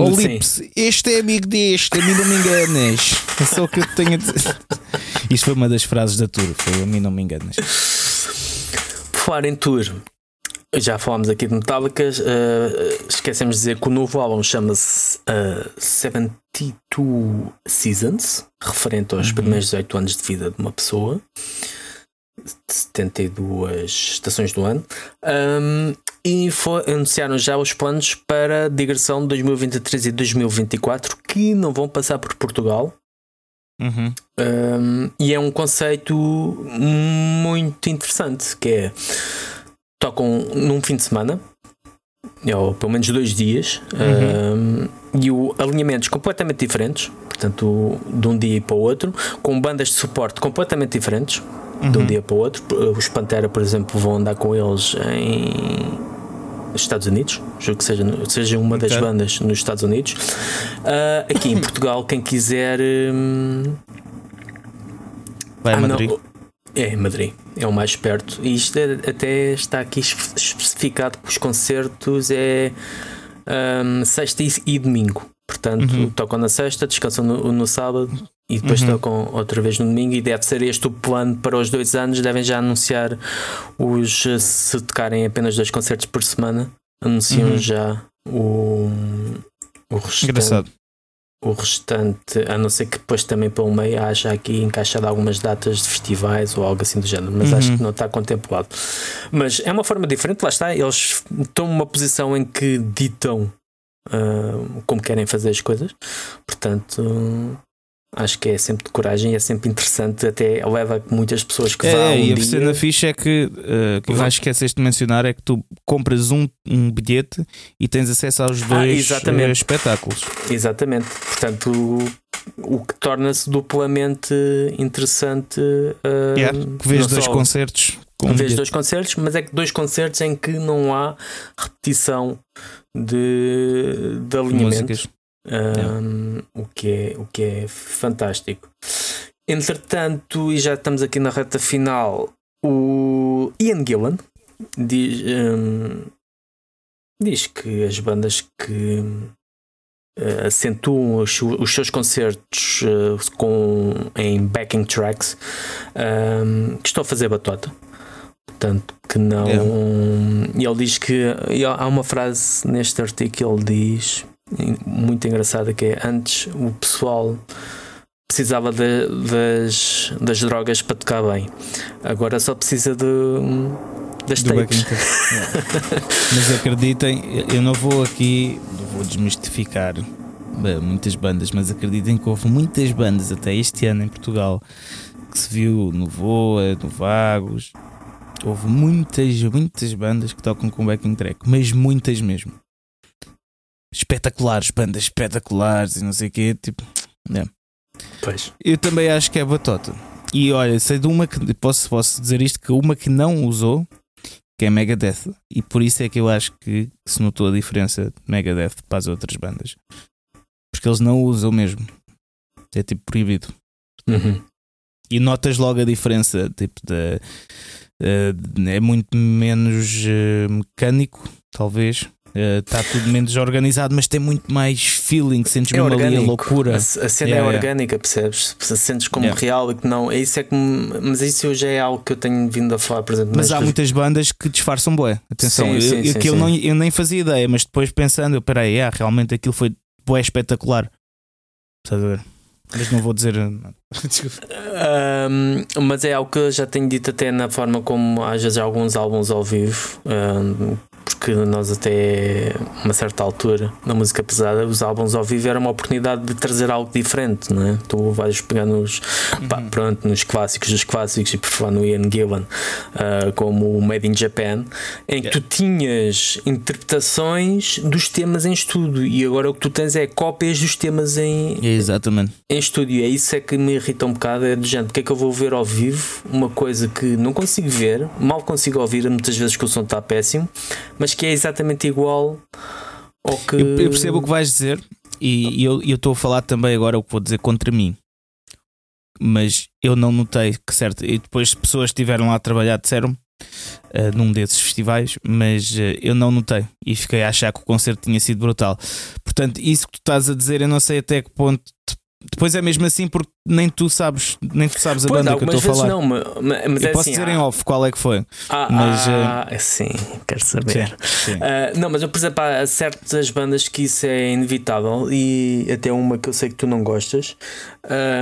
Oh, Lips, este é amigo deste, a mim não me enganas. É só o que eu tenho a dizer. Isto foi uma das frases da tour, foi a mim não me enganas. Falar em tour, já falámos aqui de Metallica, uh, esquecemos de dizer que o novo álbum chama-se uh, 72 Seasons, referente aos uhum. primeiros 18 anos de vida de uma pessoa. 72 estações do ano. Um, e foi, anunciaram já os planos para digressão de 2023 e 2024 que não vão passar por Portugal. Uhum. Um, e é um conceito muito interessante que é tocam num fim de semana ou pelo menos dois dias uhum. um, e o alinhamentos completamente diferentes portanto de um dia para o outro com bandas de suporte completamente diferentes uhum. de um uhum. dia para o outro os Pantera por exemplo vão andar com eles em Estados Unidos, julgo que seja, seja uma das bandas nos Estados Unidos. Uh, aqui em Portugal, quem quiser. Um... Vai a ah, Madrid. Não, é, Madrid, é o mais perto. E isto é, até está aqui especificado que os concertos é um, sexta e, e, domingo. Portanto, uhum. tocam na sexta, descansam no, no sábado e depois uhum. tocam outra vez no domingo. E deve ser este o plano para os dois anos. Devem já anunciar os. Se tocarem apenas dois concertos por semana, anunciam uhum. já o, o restante. Engraçado. O restante, a não ser que depois também pelo meio haja aqui encaixado algumas datas de festivais ou algo assim do género, mas uhum. acho que não está contemplado. Mas é uma forma diferente, lá está, eles estão numa posição em que ditam uh, como querem fazer as coisas, portanto. Acho que é sempre de coragem e é sempre interessante, até leva muitas pessoas que é, vão. É, e a dia... cena ficha é que, uh, que eu acho que esqueceste de mencionar é que tu compras um, um bilhete e tens acesso aos dois ah, uh, espetáculos. Exatamente, portanto, o, o que torna-se duplamente interessante. Uh, yeah, que vês dois só, concertos. Com vês dois concertos, mas é que dois concertos em que não há repetição de, de alinhamentos. Músicas um, o, que é, o que é fantástico. Entretanto, e já estamos aqui na reta final, o Ian Gillan diz, um, diz que as bandas que uh, acentuam os, os, seus concertos uh, com, em backing tracks um, que estão a fazer batota. Portanto, que não. E ele diz que. Há uma frase neste artigo que ele diz muito engraçada que é antes o pessoal precisava de, das, das drogas para tocar bem. Agora só precisa de das Do tapes. Mas acreditem, eu não vou aqui, vou desmistificar muitas bandas, mas acreditem que houve muitas bandas até este ano em Portugal que se viu no Voa, no Vagos. Houve muitas, muitas bandas que tocam com backing track, mas muitas mesmo espetaculares, bandas espetaculares e não sei o quê. Tipo, é. Pois. Eu também acho que é batota. E olha, sei de uma que posso, posso dizer isto: que uma que não usou, que é Megadeth. E por isso é que eu acho que se notou a diferença de Megadeth para as outras bandas. Porque eles não usam mesmo. É tipo proibido. Uhum. E notas logo a diferença. Tipo, de, uh, é muito menos uh, mecânico, talvez. Está uh, tudo menos organizado, mas tem muito mais feeling. Sentes é mesmo ali a loucura. A, a cena yeah, é orgânica, yeah. percebes? Sentes como yeah. real e que não. É isso é que, mas isso já é algo que eu tenho vindo a falar, por exemplo. Mas há muitas bandas que disfarçam bué. Atenção, sim, eu, sim, eu, sim, Não, eu nem fazia ideia, mas depois pensando, eu, peraí, é, realmente aquilo foi bué espetacular. Estás a ver? Mas não vou dizer. um, mas é algo que eu já tenho dito até na forma como às vezes alguns álbuns ao vivo. Um, porque nós até uma certa altura na música pesada os álbuns ao vivo era uma oportunidade de trazer algo diferente, não é? Tu vais pegar nos uhum. pá, pronto, nos clássicos dos clássicos e por falar no Ian Gillan uh, como o Made in Japan, em que yeah. tu tinhas interpretações dos temas em estúdio e agora o que tu tens é cópias dos temas em, Exatamente. em estúdio. É isso é que me irrita um bocado, é de gente, porque é que eu vou ver ao vivo uma coisa que não consigo ver, mal consigo ouvir, muitas vezes que o som está péssimo, mas que é exatamente igual ao que. Eu, eu percebo o que vais dizer e, e eu estou a falar também agora o que vou dizer contra mim. Mas eu não notei que certo. E depois pessoas que estiveram lá a trabalhar disseram uh, num desses festivais, mas uh, eu não notei e fiquei a achar que o concerto tinha sido brutal. Portanto, isso que tu estás a dizer, eu não sei até que ponto depois é mesmo assim porque nem tu sabes, nem tu sabes a pois, banda que eu estou a falar. Não, mas, mas eu é posso assim, dizer há... em off qual é que foi. Ah, mas, ah uh... sim, quero saber. Sim, sim. Uh, não, mas eu, por exemplo, há certas bandas que isso é inevitável e até uma que eu sei que tu não gostas,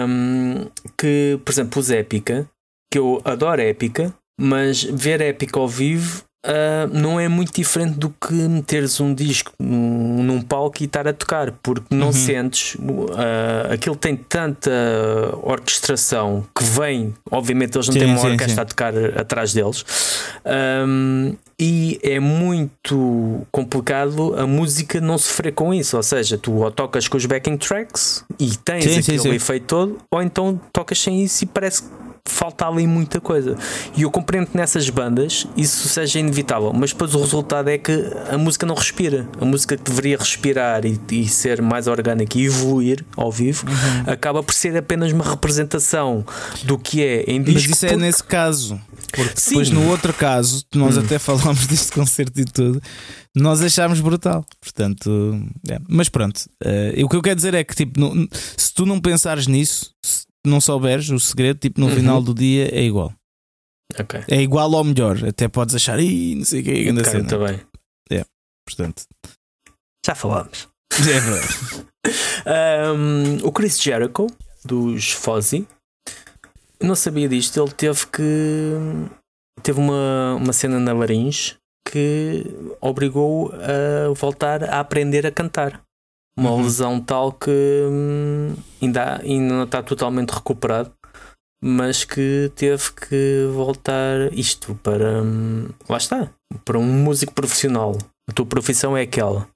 um, que, por exemplo, os Épica, que eu adoro Épica, mas ver Épica ao vivo uh, não é muito diferente do que meteres um disco num, num palco e estar a tocar, porque não uhum. sentes. Uh, aquilo tem tanta orquestração que vem, obviamente, eles não sim, têm uma sim, orquestra sim. a tocar atrás deles. Um, e é muito complicado a música não sofrer com isso. Ou seja, tu ou tocas com os backing tracks e tens aquele efeito todo, ou então tocas sem isso e parece falta ali muita coisa. E eu compreendo que nessas bandas isso seja inevitável, mas depois o resultado é que a música não respira. A música que deveria respirar e, e ser mais orgânica e evoluir ao vivo uhum. acaba por ser apenas uma representação do que é em disco. Mas isso é nesse caso. Porque Sim. depois no outro caso, nós hum. até falámos deste concerto e tudo, nós achámos brutal. Portanto, é. mas pronto. Uh, o que eu quero dizer é que, tipo, no, se tu não pensares nisso, se não souberes o segredo, tipo, no uhum. final do dia é igual. Okay. É igual ou melhor. Até podes achar, Ih, não sei o que é ainda okay, cena. Tá bem. É, portanto. Já falámos. É verdade. um, o Chris Jericho, dos Fozzy, não sabia disto. Ele teve que. Teve uma, uma cena na laringe que obrigou a voltar a aprender a cantar uma uhum. lesão tal que hum, ainda, ainda não está totalmente recuperado, mas que teve que voltar isto para hum, lá está, para um músico profissional. A tua profissão é aquela.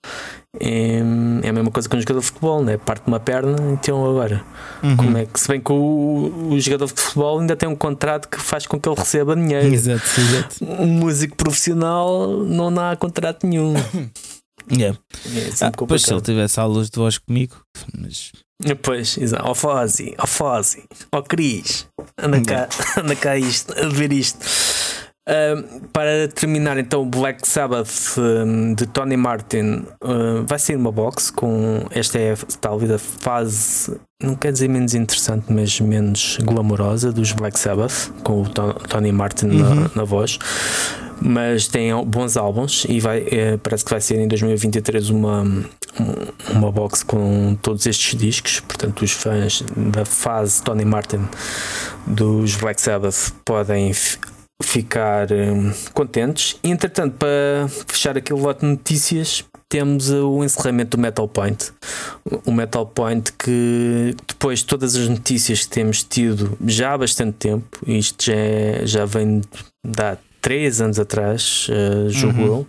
É, é a mesma coisa que um jogador de futebol, né? parte de uma perna, então agora. Uhum. Como é que se bem que o, o, jogador de futebol ainda tem um contrato que faz com que ele receba dinheiro. Exato, exato. Um músico profissional não há contrato nenhum. Yeah. É ah, pois se ele tivesse aulas de voz comigo, mas. Pois, exato. Ó Fozzy, ó Fozzy, ó Cris, anda cá, anda cá isto, a ver isto. Para terminar, então, o Black Sabbath um, de Tony Martin uh, vai ser uma box com esta é talvez a fase, não quer dizer menos interessante, mas menos glamourosa dos Black Sabbath, com o Tony Martin uhum. na, na voz mas tem bons álbuns e vai, é, parece que vai ser em 2023 uma, uma box com todos estes discos. Portanto, os fãs da fase Tony Martin dos Black Sabbath podem ficar um, contentes. E, entretanto, para fechar aquele lote de notícias, temos o encerramento do Metal Point. O Metal Point que depois de todas as notícias que temos tido já há bastante tempo, isto já, é, já vem da três anos atrás, uh, julgo uhum. eu,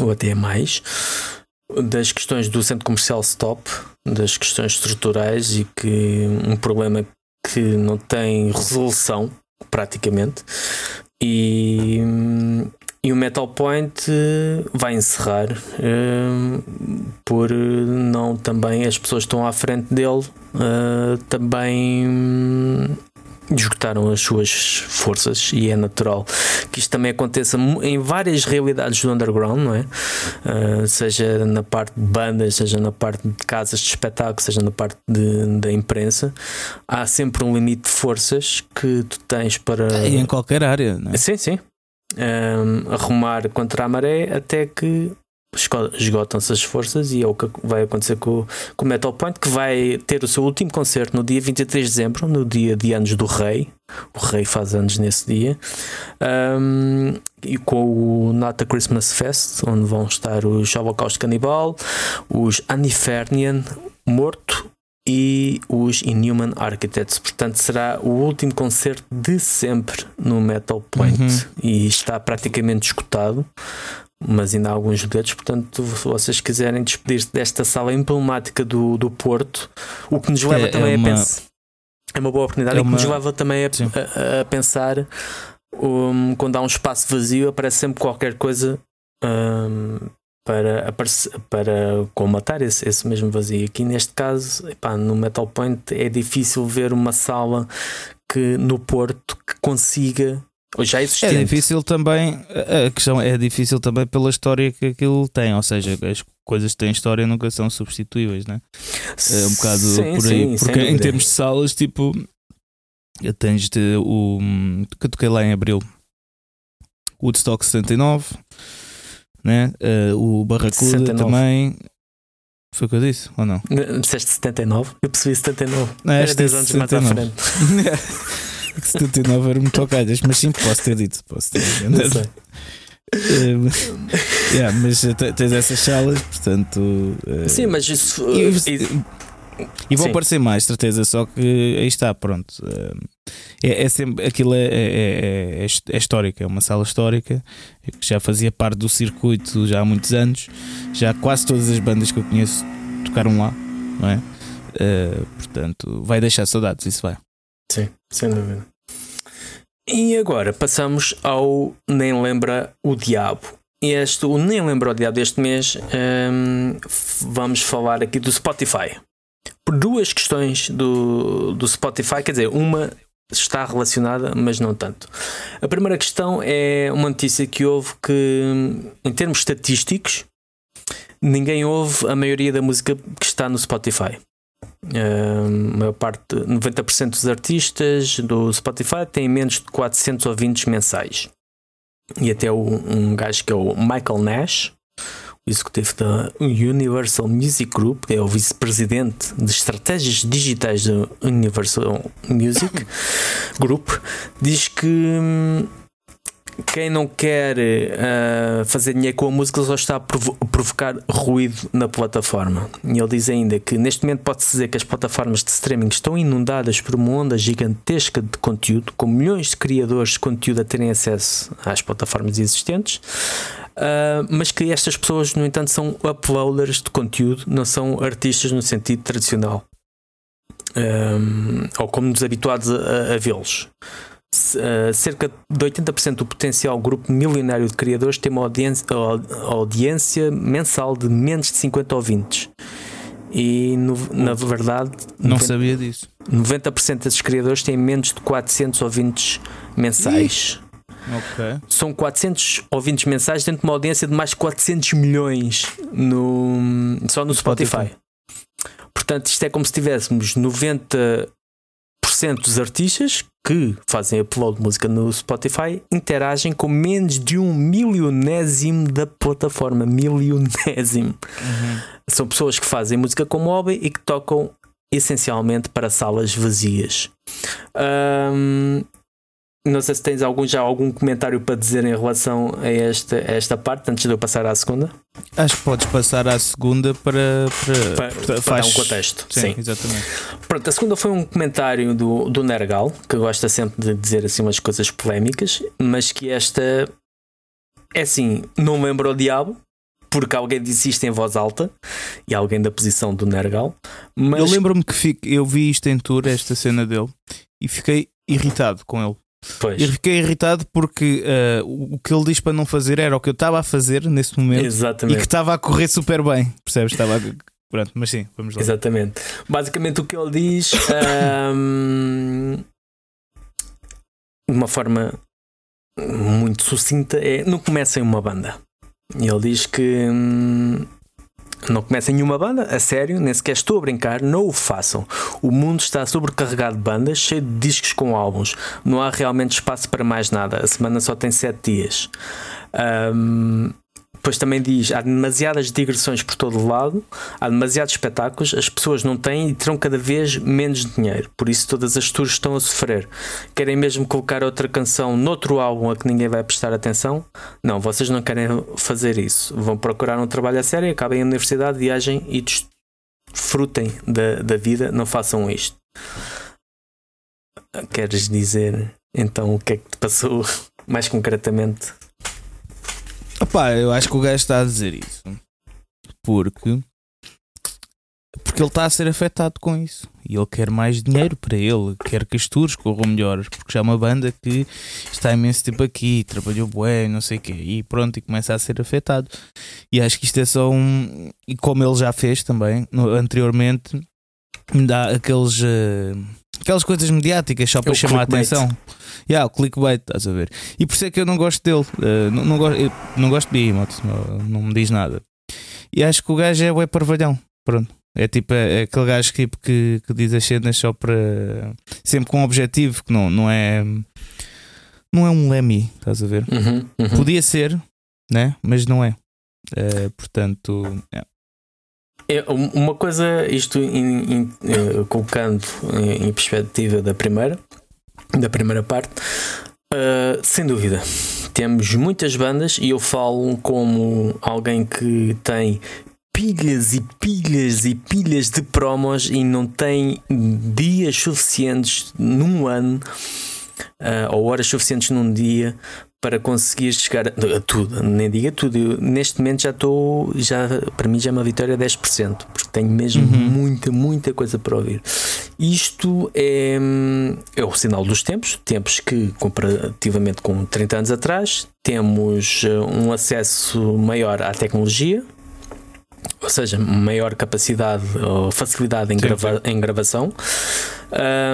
ou até mais, das questões do centro comercial Stop, das questões estruturais e que um problema que não tem resolução praticamente. E, e o Metal Point eh, vai encerrar uh, por não também as pessoas que estão à frente dele também esgotaram as suas forças e é natural que isto também aconteça em várias realidades do underground, não é? Uh, seja na parte de bandas, seja na parte de casas de espetáculo, seja na parte de, da imprensa, há sempre um limite de forças que tu tens para. E em qualquer área, não é? Sim, sim. Um, arrumar contra a maré até que esgotam-se as forças e é o que vai acontecer com, com o Metal Point, que vai ter o seu último concerto no dia 23 de dezembro, no dia de anos do Rei. O Rei faz anos nesse dia. Um, e com o Nata Christmas Fest, onde vão estar os Holocausto Canibal, os Anifernian Morto e os Inhuman Architects. Portanto, será o último concerto de sempre no Metal Point uhum. e está praticamente escutado mas ainda há alguns bilhetes. Portanto, se vocês quiserem despedir-se desta sala emblemática do, do Porto, o que nos leva é, também é uma, a pensar. É uma boa oportunidade é uma, e que nos leva também a, a, a pensar um, quando há um espaço vazio, aparece sempre qualquer coisa um, para, para comatar esse, esse mesmo vazio. Aqui neste caso, epá, no Metal Point, é difícil ver uma sala que no Porto que consiga já existente. É difícil também, a questão é difícil também pela história que aquilo tem, ou seja, as coisas que têm história nunca são substituíveis, né? É um bocado sim, por aí. Sim, porque em termos de salas, tipo, tens de, o que eu toquei lá em Abril, Woodstock 79, né? Uh, o Barracuda 69. também. Foi o que eu disse, ou não? Disseste 79? Eu percebi 79. Não, Era 10 anos 79. mais à frente. 79 eram muito tocalhas, mas sim, posso ter dito. Posso ter dito. Não sei. Uh, yeah, mas tens essas salas, portanto. Uh, sim, mas isso. E, e, e vão aparecer mais, certeza, só que aí está, pronto. Uh, é, é, sempre. Aquilo é, é, é, é, histórico, é uma sala histórica que já fazia parte do circuito já há muitos anos. Já quase todas as bandas que eu conheço tocaram lá, não é? portanto, vai deixar saudades, isso vai. Sim, sem dúvida. E agora passamos ao Nem Lembra o Diabo. Este, o Nem Lembra o Diabo deste mês, um, vamos falar aqui do Spotify. Por duas questões do, do Spotify, quer dizer, uma está relacionada, mas não tanto. A primeira questão é uma notícia que houve que, em termos estatísticos, ninguém ouve a maioria da música que está no Spotify. A parte, 90% dos artistas do Spotify têm menos de 400 ouvintes mensais. E até o, um gajo que é o Michael Nash, o executivo da Universal Music Group, que é o vice-presidente de estratégias digitais da Universal Music Group, diz que hum, quem não quer uh, fazer dinheiro com a música só está a provo provocar ruído na plataforma. E ele diz ainda que neste momento pode-se dizer que as plataformas de streaming estão inundadas por uma onda gigantesca de conteúdo, com milhões de criadores de conteúdo a terem acesso às plataformas existentes. Uh, mas que estas pessoas, no entanto, são uploaders de conteúdo, não são artistas no sentido tradicional, um, ou como nos habituados a, a vê-los. Uh, cerca de 80% do potencial grupo milionário de criadores tem uma audiência, audiência mensal de menos de 50 ouvintes. E no, na verdade, não 90, sabia disso. 90% desses criadores têm menos de 400 ouvintes mensais. Okay. São 400 ouvintes mensais dentro de uma audiência de mais de 400 milhões no, só no Spotify. Spotify. Portanto, isto é como se tivéssemos 90 dos artistas que fazem upload de música no Spotify interagem com menos de um milionésimo da plataforma. Milionésimo. Uhum. São pessoas que fazem música com hobby e que tocam essencialmente para salas vazias. Um, não sei se tens algum, já algum comentário para dizer em relação a esta, a esta parte, antes de eu passar à segunda. Acho que podes passar à segunda para, para, para, para faz... dar um contexto. Sim, Sim, exatamente. Pronto, a segunda foi um comentário do, do Nergal, que gosta sempre de dizer assim umas coisas polémicas, mas que esta é assim, não lembra o diabo, porque alguém disse isto em voz alta e alguém da posição do Nergal. Mas... Eu lembro-me que fico, eu vi isto em tour, esta cena dele, e fiquei irritado com ele. Pois. E fiquei irritado porque uh, o que ele diz para não fazer era o que eu estava a fazer nesse momento Exatamente. e que estava a correr super bem. Percebes? Estava a... Pronto, mas sim, vamos lá. Exatamente. Basicamente o que ele diz um, de uma forma muito sucinta é não comecem uma banda. Ele diz que hum, não comecem nenhuma banda, a sério, nem sequer estou a brincar, não o façam. O mundo está sobrecarregado de bandas, cheio de discos com álbuns. Não há realmente espaço para mais nada. A semana só tem 7 dias. Um, depois também diz: há demasiadas digressões por todo o lado, há demasiados espetáculos, as pessoas não têm e terão cada vez menos dinheiro. Por isso, todas as tours estão a sofrer. Querem mesmo colocar outra canção noutro álbum a que ninguém vai prestar atenção? Não, vocês não querem fazer isso. Vão procurar um trabalho a sério, acabem a universidade, viajem e desfrutem da, da vida, não façam isto. Queres dizer então o que é que te passou mais concretamente? Opá, eu acho que o gajo está a dizer isso porque porque ele está a ser afetado com isso e ele quer mais dinheiro para ele, quer que as tours corram melhores, porque já é uma banda que está imenso tempo aqui, trabalhou bué, não sei o quê, e pronto, e começa a ser afetado. E acho que isto é só um. E como ele já fez também, anteriormente, me dá aqueles. Uh, aquelas coisas mediáticas só para é chamar a atenção. Yeah, o clickbait, estás a ver? E por isso é que eu não gosto dele. Uh, não, não, gosto, não gosto de Behemoth, não, não me diz nada. E acho que o gajo é o parvalhão. Pronto. É tipo é, é aquele gajo tipo, que, que diz as cenas só para. sempre com um objetivo, que não, não é. Não é um Lemmy, estás a ver? Uhum, uhum. Podia ser, né? Mas não é. Uh, portanto. É. É, uma coisa, isto in, in, uh, colocando em, em, perspectiva da primeira, da primeira parte, uh, sem dúvida, temos muitas bandas e eu falo como alguém que tem pilhas e pilhas e pilhas de promos e não tem dias suficientes num ano uh, ou horas suficientes num dia para conseguir chegar a, tudo, nem diga tudo. Eu, neste momento já estou, já, para mim já é uma vitória 10%, porque tenho mesmo uhum. muita, muita coisa para ouvir. Isto é, é o sinal dos tempos, tempos que, comparativamente com 30 anos atrás, temos ah, um acesso maior à tecnologia, ou seja, maior capacidade ou facilidade em, grava em gravação.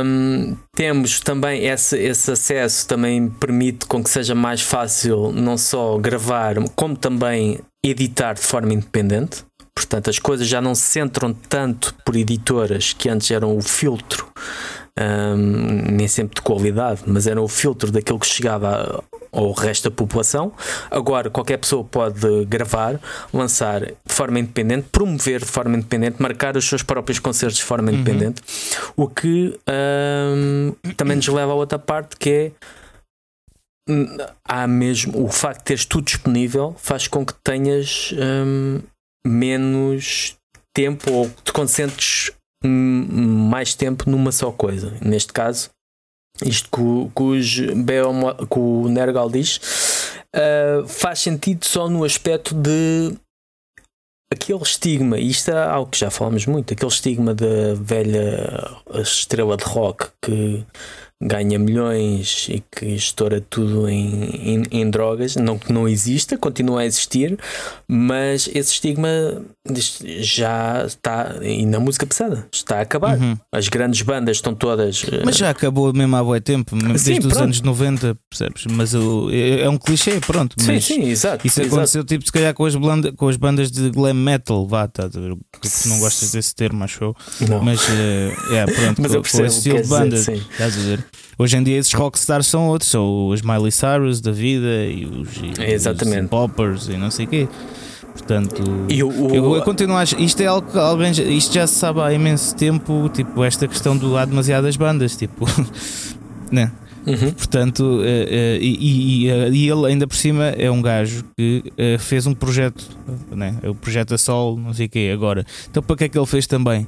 Um, temos também esse, esse acesso também permite com que seja mais fácil não só gravar como também editar de forma independente. Portanto, as coisas já não se centram tanto por editoras que antes eram o filtro, um, nem sempre de qualidade, mas eram o filtro daquilo que chegava ao resto da população. Agora, qualquer pessoa pode gravar, lançar de forma independente, promover de forma independente, marcar os seus próprios concertos de forma uhum. independente, o que um, também nos leva a outra parte que é hum, há mesmo o facto de teres tudo disponível faz com que tenhas um, menos tempo ou te concentres hum, mais tempo numa só coisa. Neste caso, isto que, o Nergal diz, uh, faz sentido só no aspecto de aquele estigma, e isto é algo que já falamos muito, aquele estigma da velha estrela de rock que ganha milhões e que estoura tudo em, em, em, drogas, não que não exista, continua a existir, mas esse estigma já está, e na música pesada, está a acabar. Uhum. As grandes bandas estão todas. Eh, mas já acabou mesmo há bom tempo, desde sim, os anos 90, percebes? Mas é, é um clichê, pronto. Sim, sim, exato. Isso exato. aconteceu tipo se calhar com as, blanda, com as bandas de glam metal, vá, tá, tu não gostas desse termo, achou? Não. Mas é, é pronto, mas com, eu percebo com esse estilo de banda, estás a ver? Hoje em dia esses rockstars são outros, são os Miley Cyrus da vida e os, e Exatamente. os poppers e não sei o quê. Portanto, e o, o... Eu, eu, continuo a isto é algo que alguém, isto já se sabe há imenso tempo, tipo, esta questão do há demasiadas bandas, tipo, né? Uhum. Portanto, uh, uh, e, e, uh, e, ele ainda por cima é um gajo que fez um projeto, né? o projeto a sol, não sei o quê, agora. Então, para que é que ele fez também?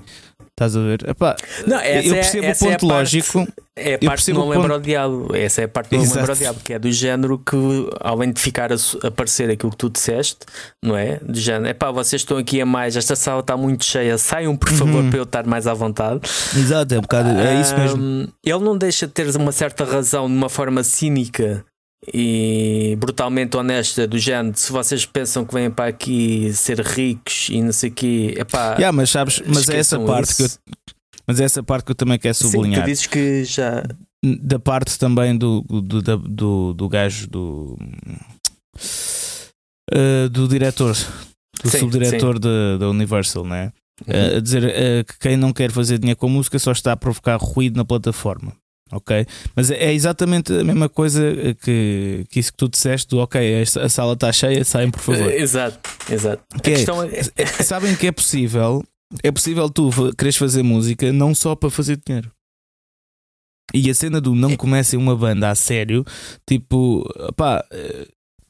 Estás a ver? Epá, não, eu percebo é, o ponto é lógico. Parte, é a parte que não lembra ponto... o diabo. Essa é a parte que não lembra o diabo, que é do género que, além de ficar a, a aparecer aquilo que tu disseste, não é? Do género, é pá, vocês estão aqui a mais, esta sala está muito cheia, saiam por favor uhum. para eu estar mais à vontade. Exato, é, um bocado, é isso mesmo. Um, ele não deixa de ter uma certa razão de uma forma cínica e brutalmente honesta do género se vocês pensam que vêm para aqui ser ricos e não sei o quê epá, yeah, mas sabes mas é essa parte isso. que eu, mas é essa parte que eu também quero sublinhar Sim, tu dizes que já da parte também do do, do, do, do gajo do uh, do diretor do sim, subdiretor da Universal né uhum. uh, a dizer uh, que quem não quer fazer dinheiro com música só está a provocar ruído na plataforma ok? Mas é, é exatamente a mesma coisa que, que isso que tu disseste: do, ok, a sala está cheia, saem por favor. Exato, exato. Que é, é, é, sabem que é possível, é possível tu queres fazer música não só para fazer dinheiro. E a cena do não é. comecem uma banda a sério, tipo, pá, eh,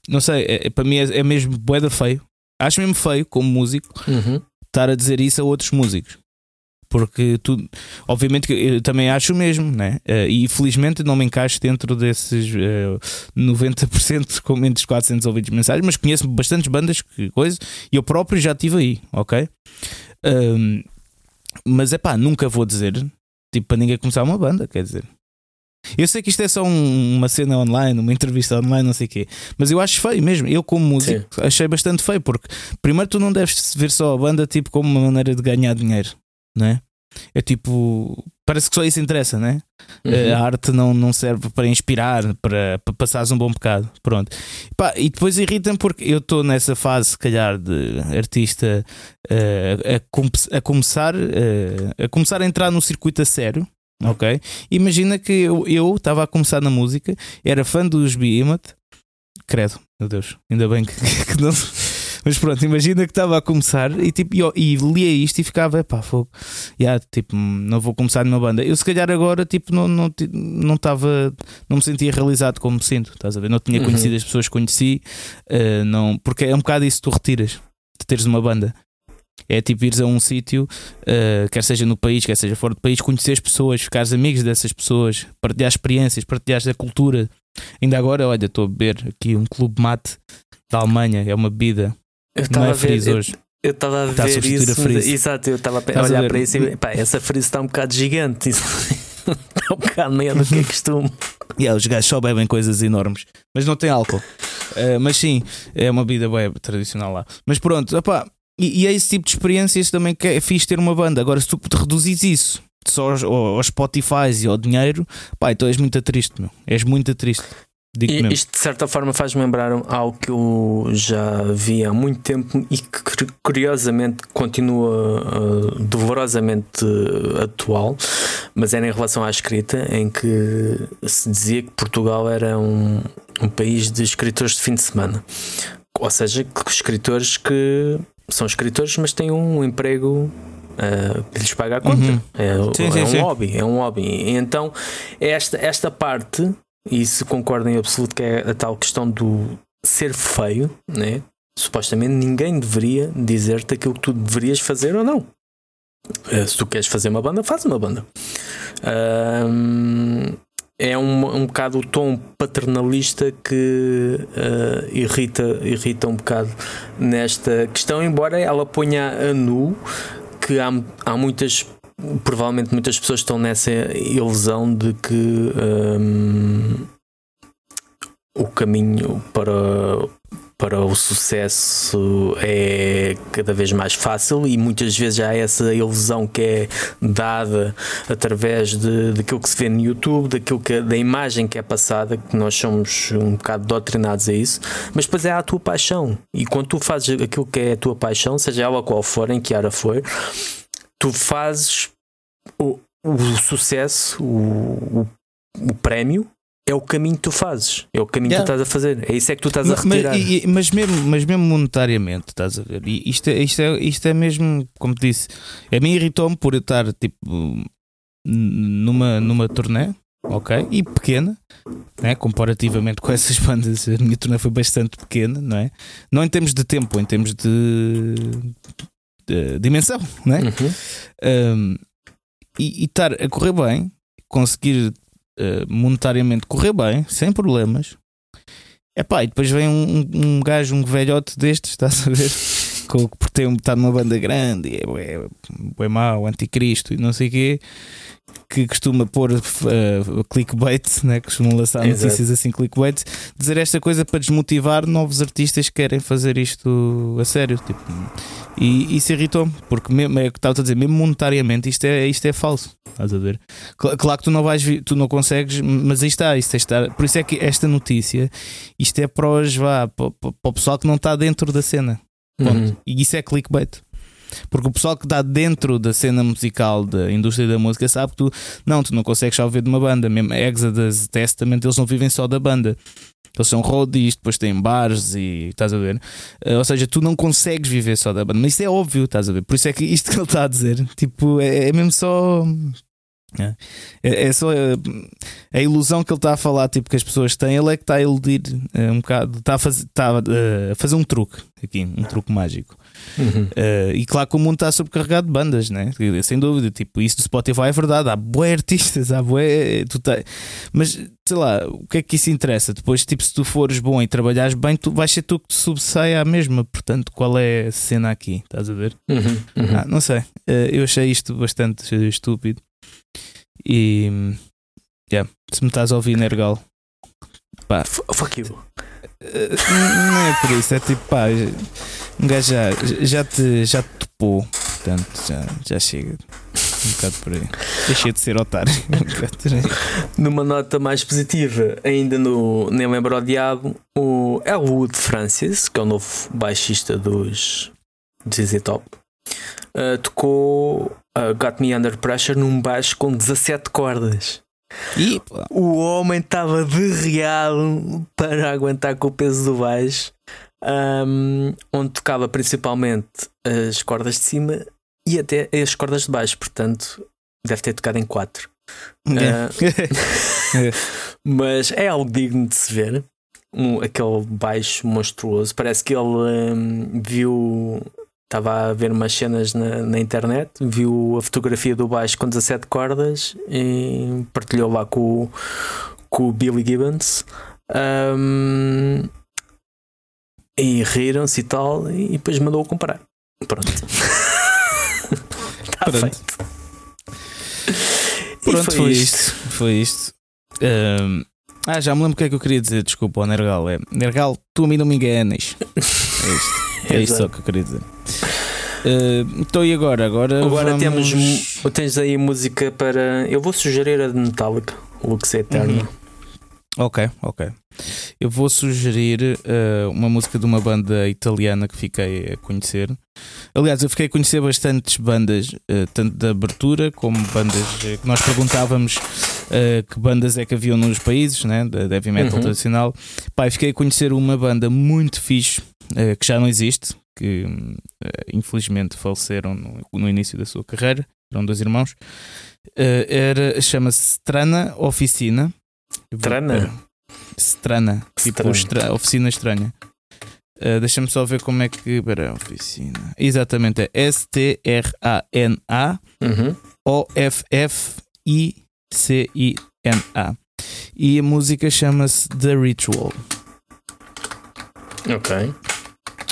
não sei, é, para mim é, é mesmo boeda feio. Acho mesmo feio, como músico, uhum. estar a dizer isso a outros músicos porque tu, obviamente que eu também acho o mesmo, né? Uh, e felizmente não me encaixo dentro desses uh, eh, 90% com menos de 400 ouvidos mensais, mas conheço bastantes bandas que coisa e eu próprio já estive aí, ok? Mas é pá, nunca vou dizer tipo para ninguém começar uma banda, quer dizer. Eu sei que isto é só um, uma cena online, uma entrevista online, não sei o quê, mas eu acho feio mesmo. Eu, como músico, Sim. achei bastante feio, porque primeiro tu não deves ver só a banda tipo como uma maneira de ganhar dinheiro né? É tipo, parece que só isso interessa, né? Uhum. A arte não, não serve para inspirar, para, para passares um bom bocado. Pronto. Pá, e depois irritam porque eu estou nessa fase, se calhar, de artista uh, a, com, a, começar uh, a começar a entrar no circuito a sério. Ok? Imagina que eu estava a começar na música, era fã dos Behemoth, credo, meu Deus, ainda bem que, que não mas pronto, imagina que estava a começar e, tipo, e, e lia isto e ficava, pá, fogo. Yeah, tipo, não vou começar numa banda. Eu se calhar agora tipo, não não não estava, não me sentia realizado como me sinto, estás a ver? Não tinha uhum. conhecido as pessoas que conheci, uh, não, porque é um bocado isso que tu retiras de teres uma banda. É tipo ires a um sítio, uh, quer seja no país, quer seja fora do país, conhecer as pessoas, ficares amigos dessas pessoas, partilhar experiências, partilhar a cultura. Ainda agora, olha, estou a beber aqui um clube mate da Alemanha, é uma bebida eu estava é a ver. Eu, eu estava a ver a isso. A exato, eu estava a, olhar para isso e pá, essa frise está um bocado gigante. está um bocado maior do que é costume. Yeah, os gajos só bebem coisas enormes, mas não tem álcool. Uh, mas sim, é uma bebida web tradicional lá. Mas pronto, opá, e, e, é esse tipo de experiências também que é fixe ter uma banda. Agora, se tu reduzis isso só aos, aos Spotify e ao dinheiro, pá, então és muito triste, meu. És muito triste. E, isto de certa forma faz-me lembrar algo que eu já vi há muito tempo e que curiosamente continua uh, dolorosamente atual, mas era em relação à escrita, em que se dizia que Portugal era um, um país de escritores de fim de semana. Ou seja, que escritores que são escritores, mas têm um emprego Uh, que lhes paga a conta. Uhum. É, sim, é sim, um sim. hobby, é um hobby. E então, esta, esta parte e se concordo em absoluto que é a tal questão do ser feio, né? supostamente ninguém deveria dizer-te aquilo que tu deverias fazer ou não. Eh, se tu queres fazer uma banda, faz uma banda. Um, é um, um bocado o tom paternalista que uh, irrita, irrita um bocado nesta questão, embora ela ponha a nu que há, há muitas provavelmente muitas pessoas estão nessa ilusão de que um, o caminho para, para o sucesso é cada vez mais fácil e muitas vezes há essa ilusão que é dada através de, daquilo que se vê no YouTube, daquilo que, da imagem que é passada, que nós somos um bocado doutrinados a isso, mas depois é a tua paixão. E quando tu fazes aquilo que é a tua paixão, seja ela qual for, em que área for, tu fazes o, o sucesso, o, o, o, prémio. É o caminho que tu fazes, é o caminho yeah. que tu estás a fazer, é isso é que tu estás a retirar. Mas, mas, mesmo, mas mesmo monetariamente, estás a ver? E isto, é, isto, é, isto é mesmo, como te disse, a mim irritou-me por eu estar tipo numa, numa turnê, ok? E pequena, né? comparativamente com essas bandas, a minha turnê foi bastante pequena, não é? Não em termos de tempo, em termos de, de dimensão, não é? Uhum. Um, e, estar a correr bem, conseguir uh, monetariamente correr bem, sem problemas. É pá, e depois vem um, um gajo, um velhote destes, estás a ver? por ter está numa banda grande, e é, é, é mau, anticristo e não sei o quê que costuma pôr uh, clickbait, né? costumam lançar Exato. notícias assim clickbait, dizer esta coisa para desmotivar novos artistas que querem fazer isto a sério. Tipo, e isso irritou-me, porque mesmo, é o que estava a dizer, mesmo monetariamente isto é, isto é falso. Estás a ver? Claro que tu não vais tu não consegues, mas aí está, isto está. Por isso é que esta notícia, isto é para os vá, para, para o pessoal que não está dentro da cena. Uhum. E isso é clickbait. Porque o pessoal que está dentro da cena musical da indústria da música sabe que tu não, tu não consegues só viver de uma banda, mesmo Exodus, Testament, eles não vivem só da banda. Eles são roadies, depois têm bares e estás a ver. Uh, ou seja, tu não consegues viver só da banda, mas isso é óbvio, estás a ver. Por isso é que isto que ele está a dizer, tipo, é, é mesmo só é, é, é só é, a ilusão que ele está a falar, tipo, que as pessoas têm. Ele é que está a iludir é, um bocado, está a, faz, está a fazer um truque aqui, um truque mágico. Uhum. Uh, e claro que o mundo está sobrecarregado de bandas, né? sem dúvida. Tipo, isso do Spotify é verdade. Há bué artistas, há bué. Tu tá... Mas sei lá, o que é que isso interessa? Depois, tipo, se tu fores bom e trabalhares bem, tu vais ser tu que te sobressaia à mesma. Portanto, qual é a cena aqui? Estás a ver? Uhum. Uhum. Ah, não sei. Uh, eu achei isto bastante estúpido. E yeah, se me estás a ouvir, Nergal, pá, fuck you. Não é por isso, é tipo, pá, um gajo já, já, te, já te topou, portanto já, já chega. Um bocado por aí. Deixei de ser otário. Numa nota mais positiva, ainda no Nem Lembro ao Diabo, o Elwood Francis, que é o novo baixista dos ZZ Top, uh, tocou uh, Got Me Under Pressure num baixo com 17 cordas. E, o homem estava derriado para aguentar com o peso do baixo, um, onde tocava principalmente as cordas de cima e até as cordas de baixo, portanto, deve ter tocado em 4. Uh, mas é algo digno de se ver. Um, aquele baixo monstruoso. Parece que ele um, viu estava a ver umas cenas na, na, internet, viu a fotografia do baixo com 17 cordas e partilhou lá com, com o Billy Gibbons. Um, e riram-se e tal, e depois mandou-o comprar. Pronto. Está feito. Pronto, foi, foi, isto. isto. Foi isto. Um, ah, já me lembro o que é que eu queria dizer, desculpa, o Nergal. É, Nergal, tu a mim não me enganas. É isto. É isto só que eu queria dizer. Uh, então e agora? Agora, agora vamos... temos. Tens aí música para. Eu vou sugerir a de Metallica, Lux Eterno. Uhum. Ok, ok. Eu vou sugerir uh, uma música de uma banda italiana que fiquei a conhecer. Aliás, eu fiquei a conhecer bastantes bandas, uh, tanto da abertura como bandas que nós perguntávamos uh, que bandas é que haviam nos países, né, da heavy metal uhum. tradicional. Pai, fiquei a conhecer uma banda muito fixe que já não existe, que infelizmente faleceram no, no, início da sua carreira. Eram dois irmãos. era chama-se Strana Oficina. Strana? Strana. Tipo estra oficina estranha. Uh, Deixa-me só ver como é que. Pera, oficina. Exatamente, é S-T-R-A-N-A uhum. O-F-F-I-C-I-N-A. E a música chama-se The Ritual. Ok.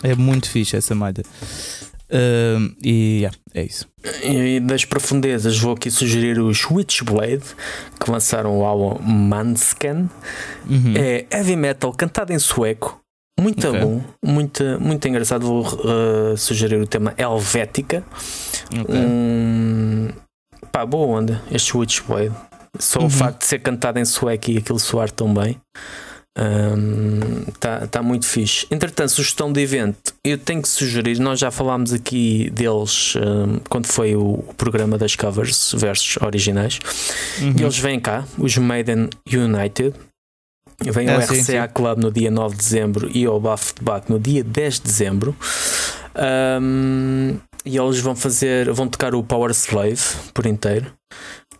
É muito fixe essa malha. Uh, e yeah, é isso. E das profundezas vou aqui sugerir os Witchblade que lançaram o álbum Manscan. Uhum. É heavy metal cantado em sueco. Muito okay. bom, muito, muito engraçado. Vou uh, sugerir o tema Helvética. Okay. Um, pá, boa onda, este Witchblade. Só uhum. o facto de ser cantado em sueco e aquilo soar tão bem. Está um, tá muito fixe. Entretanto, sugestão de evento, eu tenho que sugerir. Nós já falámos aqui deles um, quando foi o, o, programa das covers versus originais. Uhum. Eles vêm cá, os Maiden United. Vem ao ah, RCA sim. Club no dia 9 de dezembro e ao Buff de Back no dia 10 de dezembro. Um, e eles vão fazer, vão tocar o Power Slave por inteiro.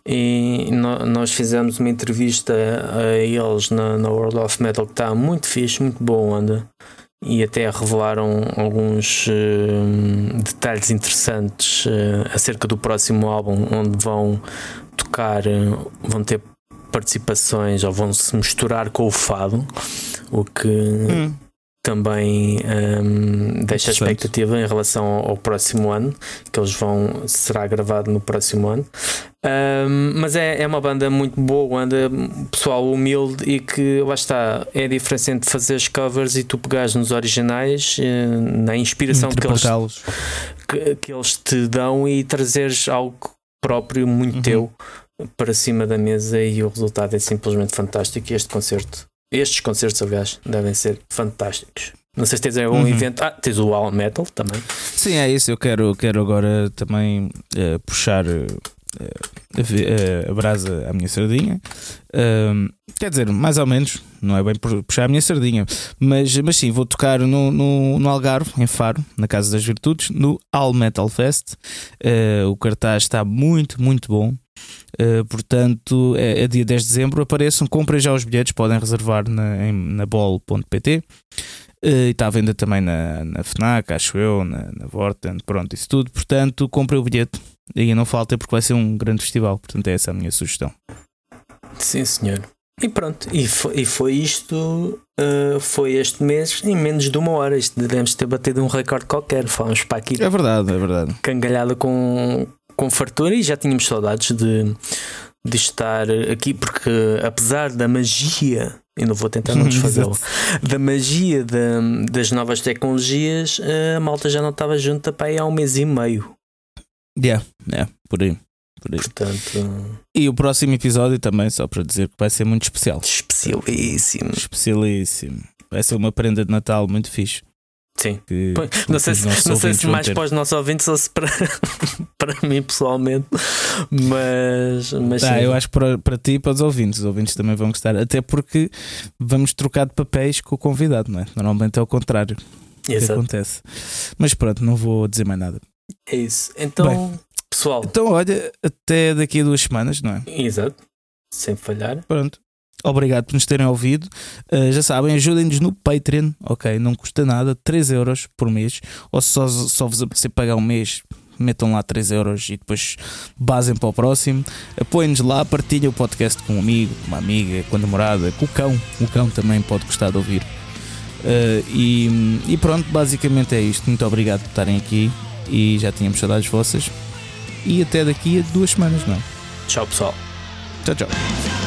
E no, nós fizemos uma entrevista a eles na, na World of Metal que está muito fixe, muito boa onda. E até revelaram alguns uh, detalhes interessantes uh, acerca do próximo álbum onde vão tocar, uh, vão ter participações ou vão se misturar com o fado, o que hum também um, deixa a expectativa em relação ao, ao, próximo ano, que eles vão será gravado no próximo ano. Um, mas é, é uma banda muito boa, banda pessoal humilde e que lá está, é diferente entre fazer as covers e tu pegares nos originais, eh, na inspiração que eles, que, que, eles te dão e trazeres algo próprio, muito uhum. teu para cima da mesa e o resultado é simplesmente fantástico. E este concerto estes concertos, aliás, devem ser fantásticos. Não sei se tens algum uhum. evento. Ah, tens o All Metal também. Sim, é isso. Eu quero, quero agora também uh, puxar uh, a, a, brasa à minha sardinha. Quer dizer, mais ou menos, não é bem puxar a minha sardinha, mas, mas sim, vou tocar no, no, no Algarve, em Faro, na Casa das Virtudes, no All Metal Fest. O cartaz está muito, muito bom. Uh, portanto, é, é, dia 10 de dezembro. Apareçam, comprem já os bilhetes, podem reservar na, em, na bol.pt. Uh, e está à venda também na, na FNAC, acho eu, na, na Vorten, pronto, isso tudo. Portanto, comprem o bilhete e não falta porque vai ser um grande festival. Portanto, é essa a minha sugestão. Sim, senhor. E pronto, e foi, e foi isto, uh, foi este mês em menos de uma hora. Isto devemos ter batido um recorde qualquer. Fomos para aqui. É verdade, é verdade. Cangalhada com, com fartura e já tínhamos saudades de, de estar aqui, porque apesar da magia, eu não vou tentar não desfazê-lo, da magia de, das novas tecnologias, a malta já não estava junta para aí há um mês e meio. Yeah, yeah, por aí. Por aí. Portanto... E o próximo episódio também, só para dizer que vai ser muito especial. Especialíssimo. Especialíssimo. Vai ser uma prenda de Natal muito fixe. Sim. Que, não sei se, não sei se mais ter. para os nossos ouvintes ou se para, para mim pessoalmente, mas. mas tá, eu acho que para, para ti e para os ouvintes. Os ouvintes também vão gostar, até porque vamos trocar de papéis com o convidado, não é? Normalmente é o contrário que acontece. Mas pronto, não vou dizer mais nada. É isso. Então, Bem, pessoal. Então, olha, até daqui a duas semanas, não é? Exato. Sem falhar. Pronto. Obrigado por nos terem ouvido. Uh, já sabem, ajudem-nos no Patreon, ok? Não custa nada, 3 euros por mês. Ou se só, só vos apetecer pagar um mês, metam lá 3 euros e depois basem para o próximo. Apoiem-nos lá, partilhem o podcast com um amigo, com uma amiga, com a namorada, com o cão. O cão também pode gostar de ouvir. Uh, e, e pronto, basicamente é isto. Muito obrigado por estarem aqui e já tínhamos saudades vossas. E até daqui a duas semanas, não é? Tchau, pessoal. Tchau, tchau.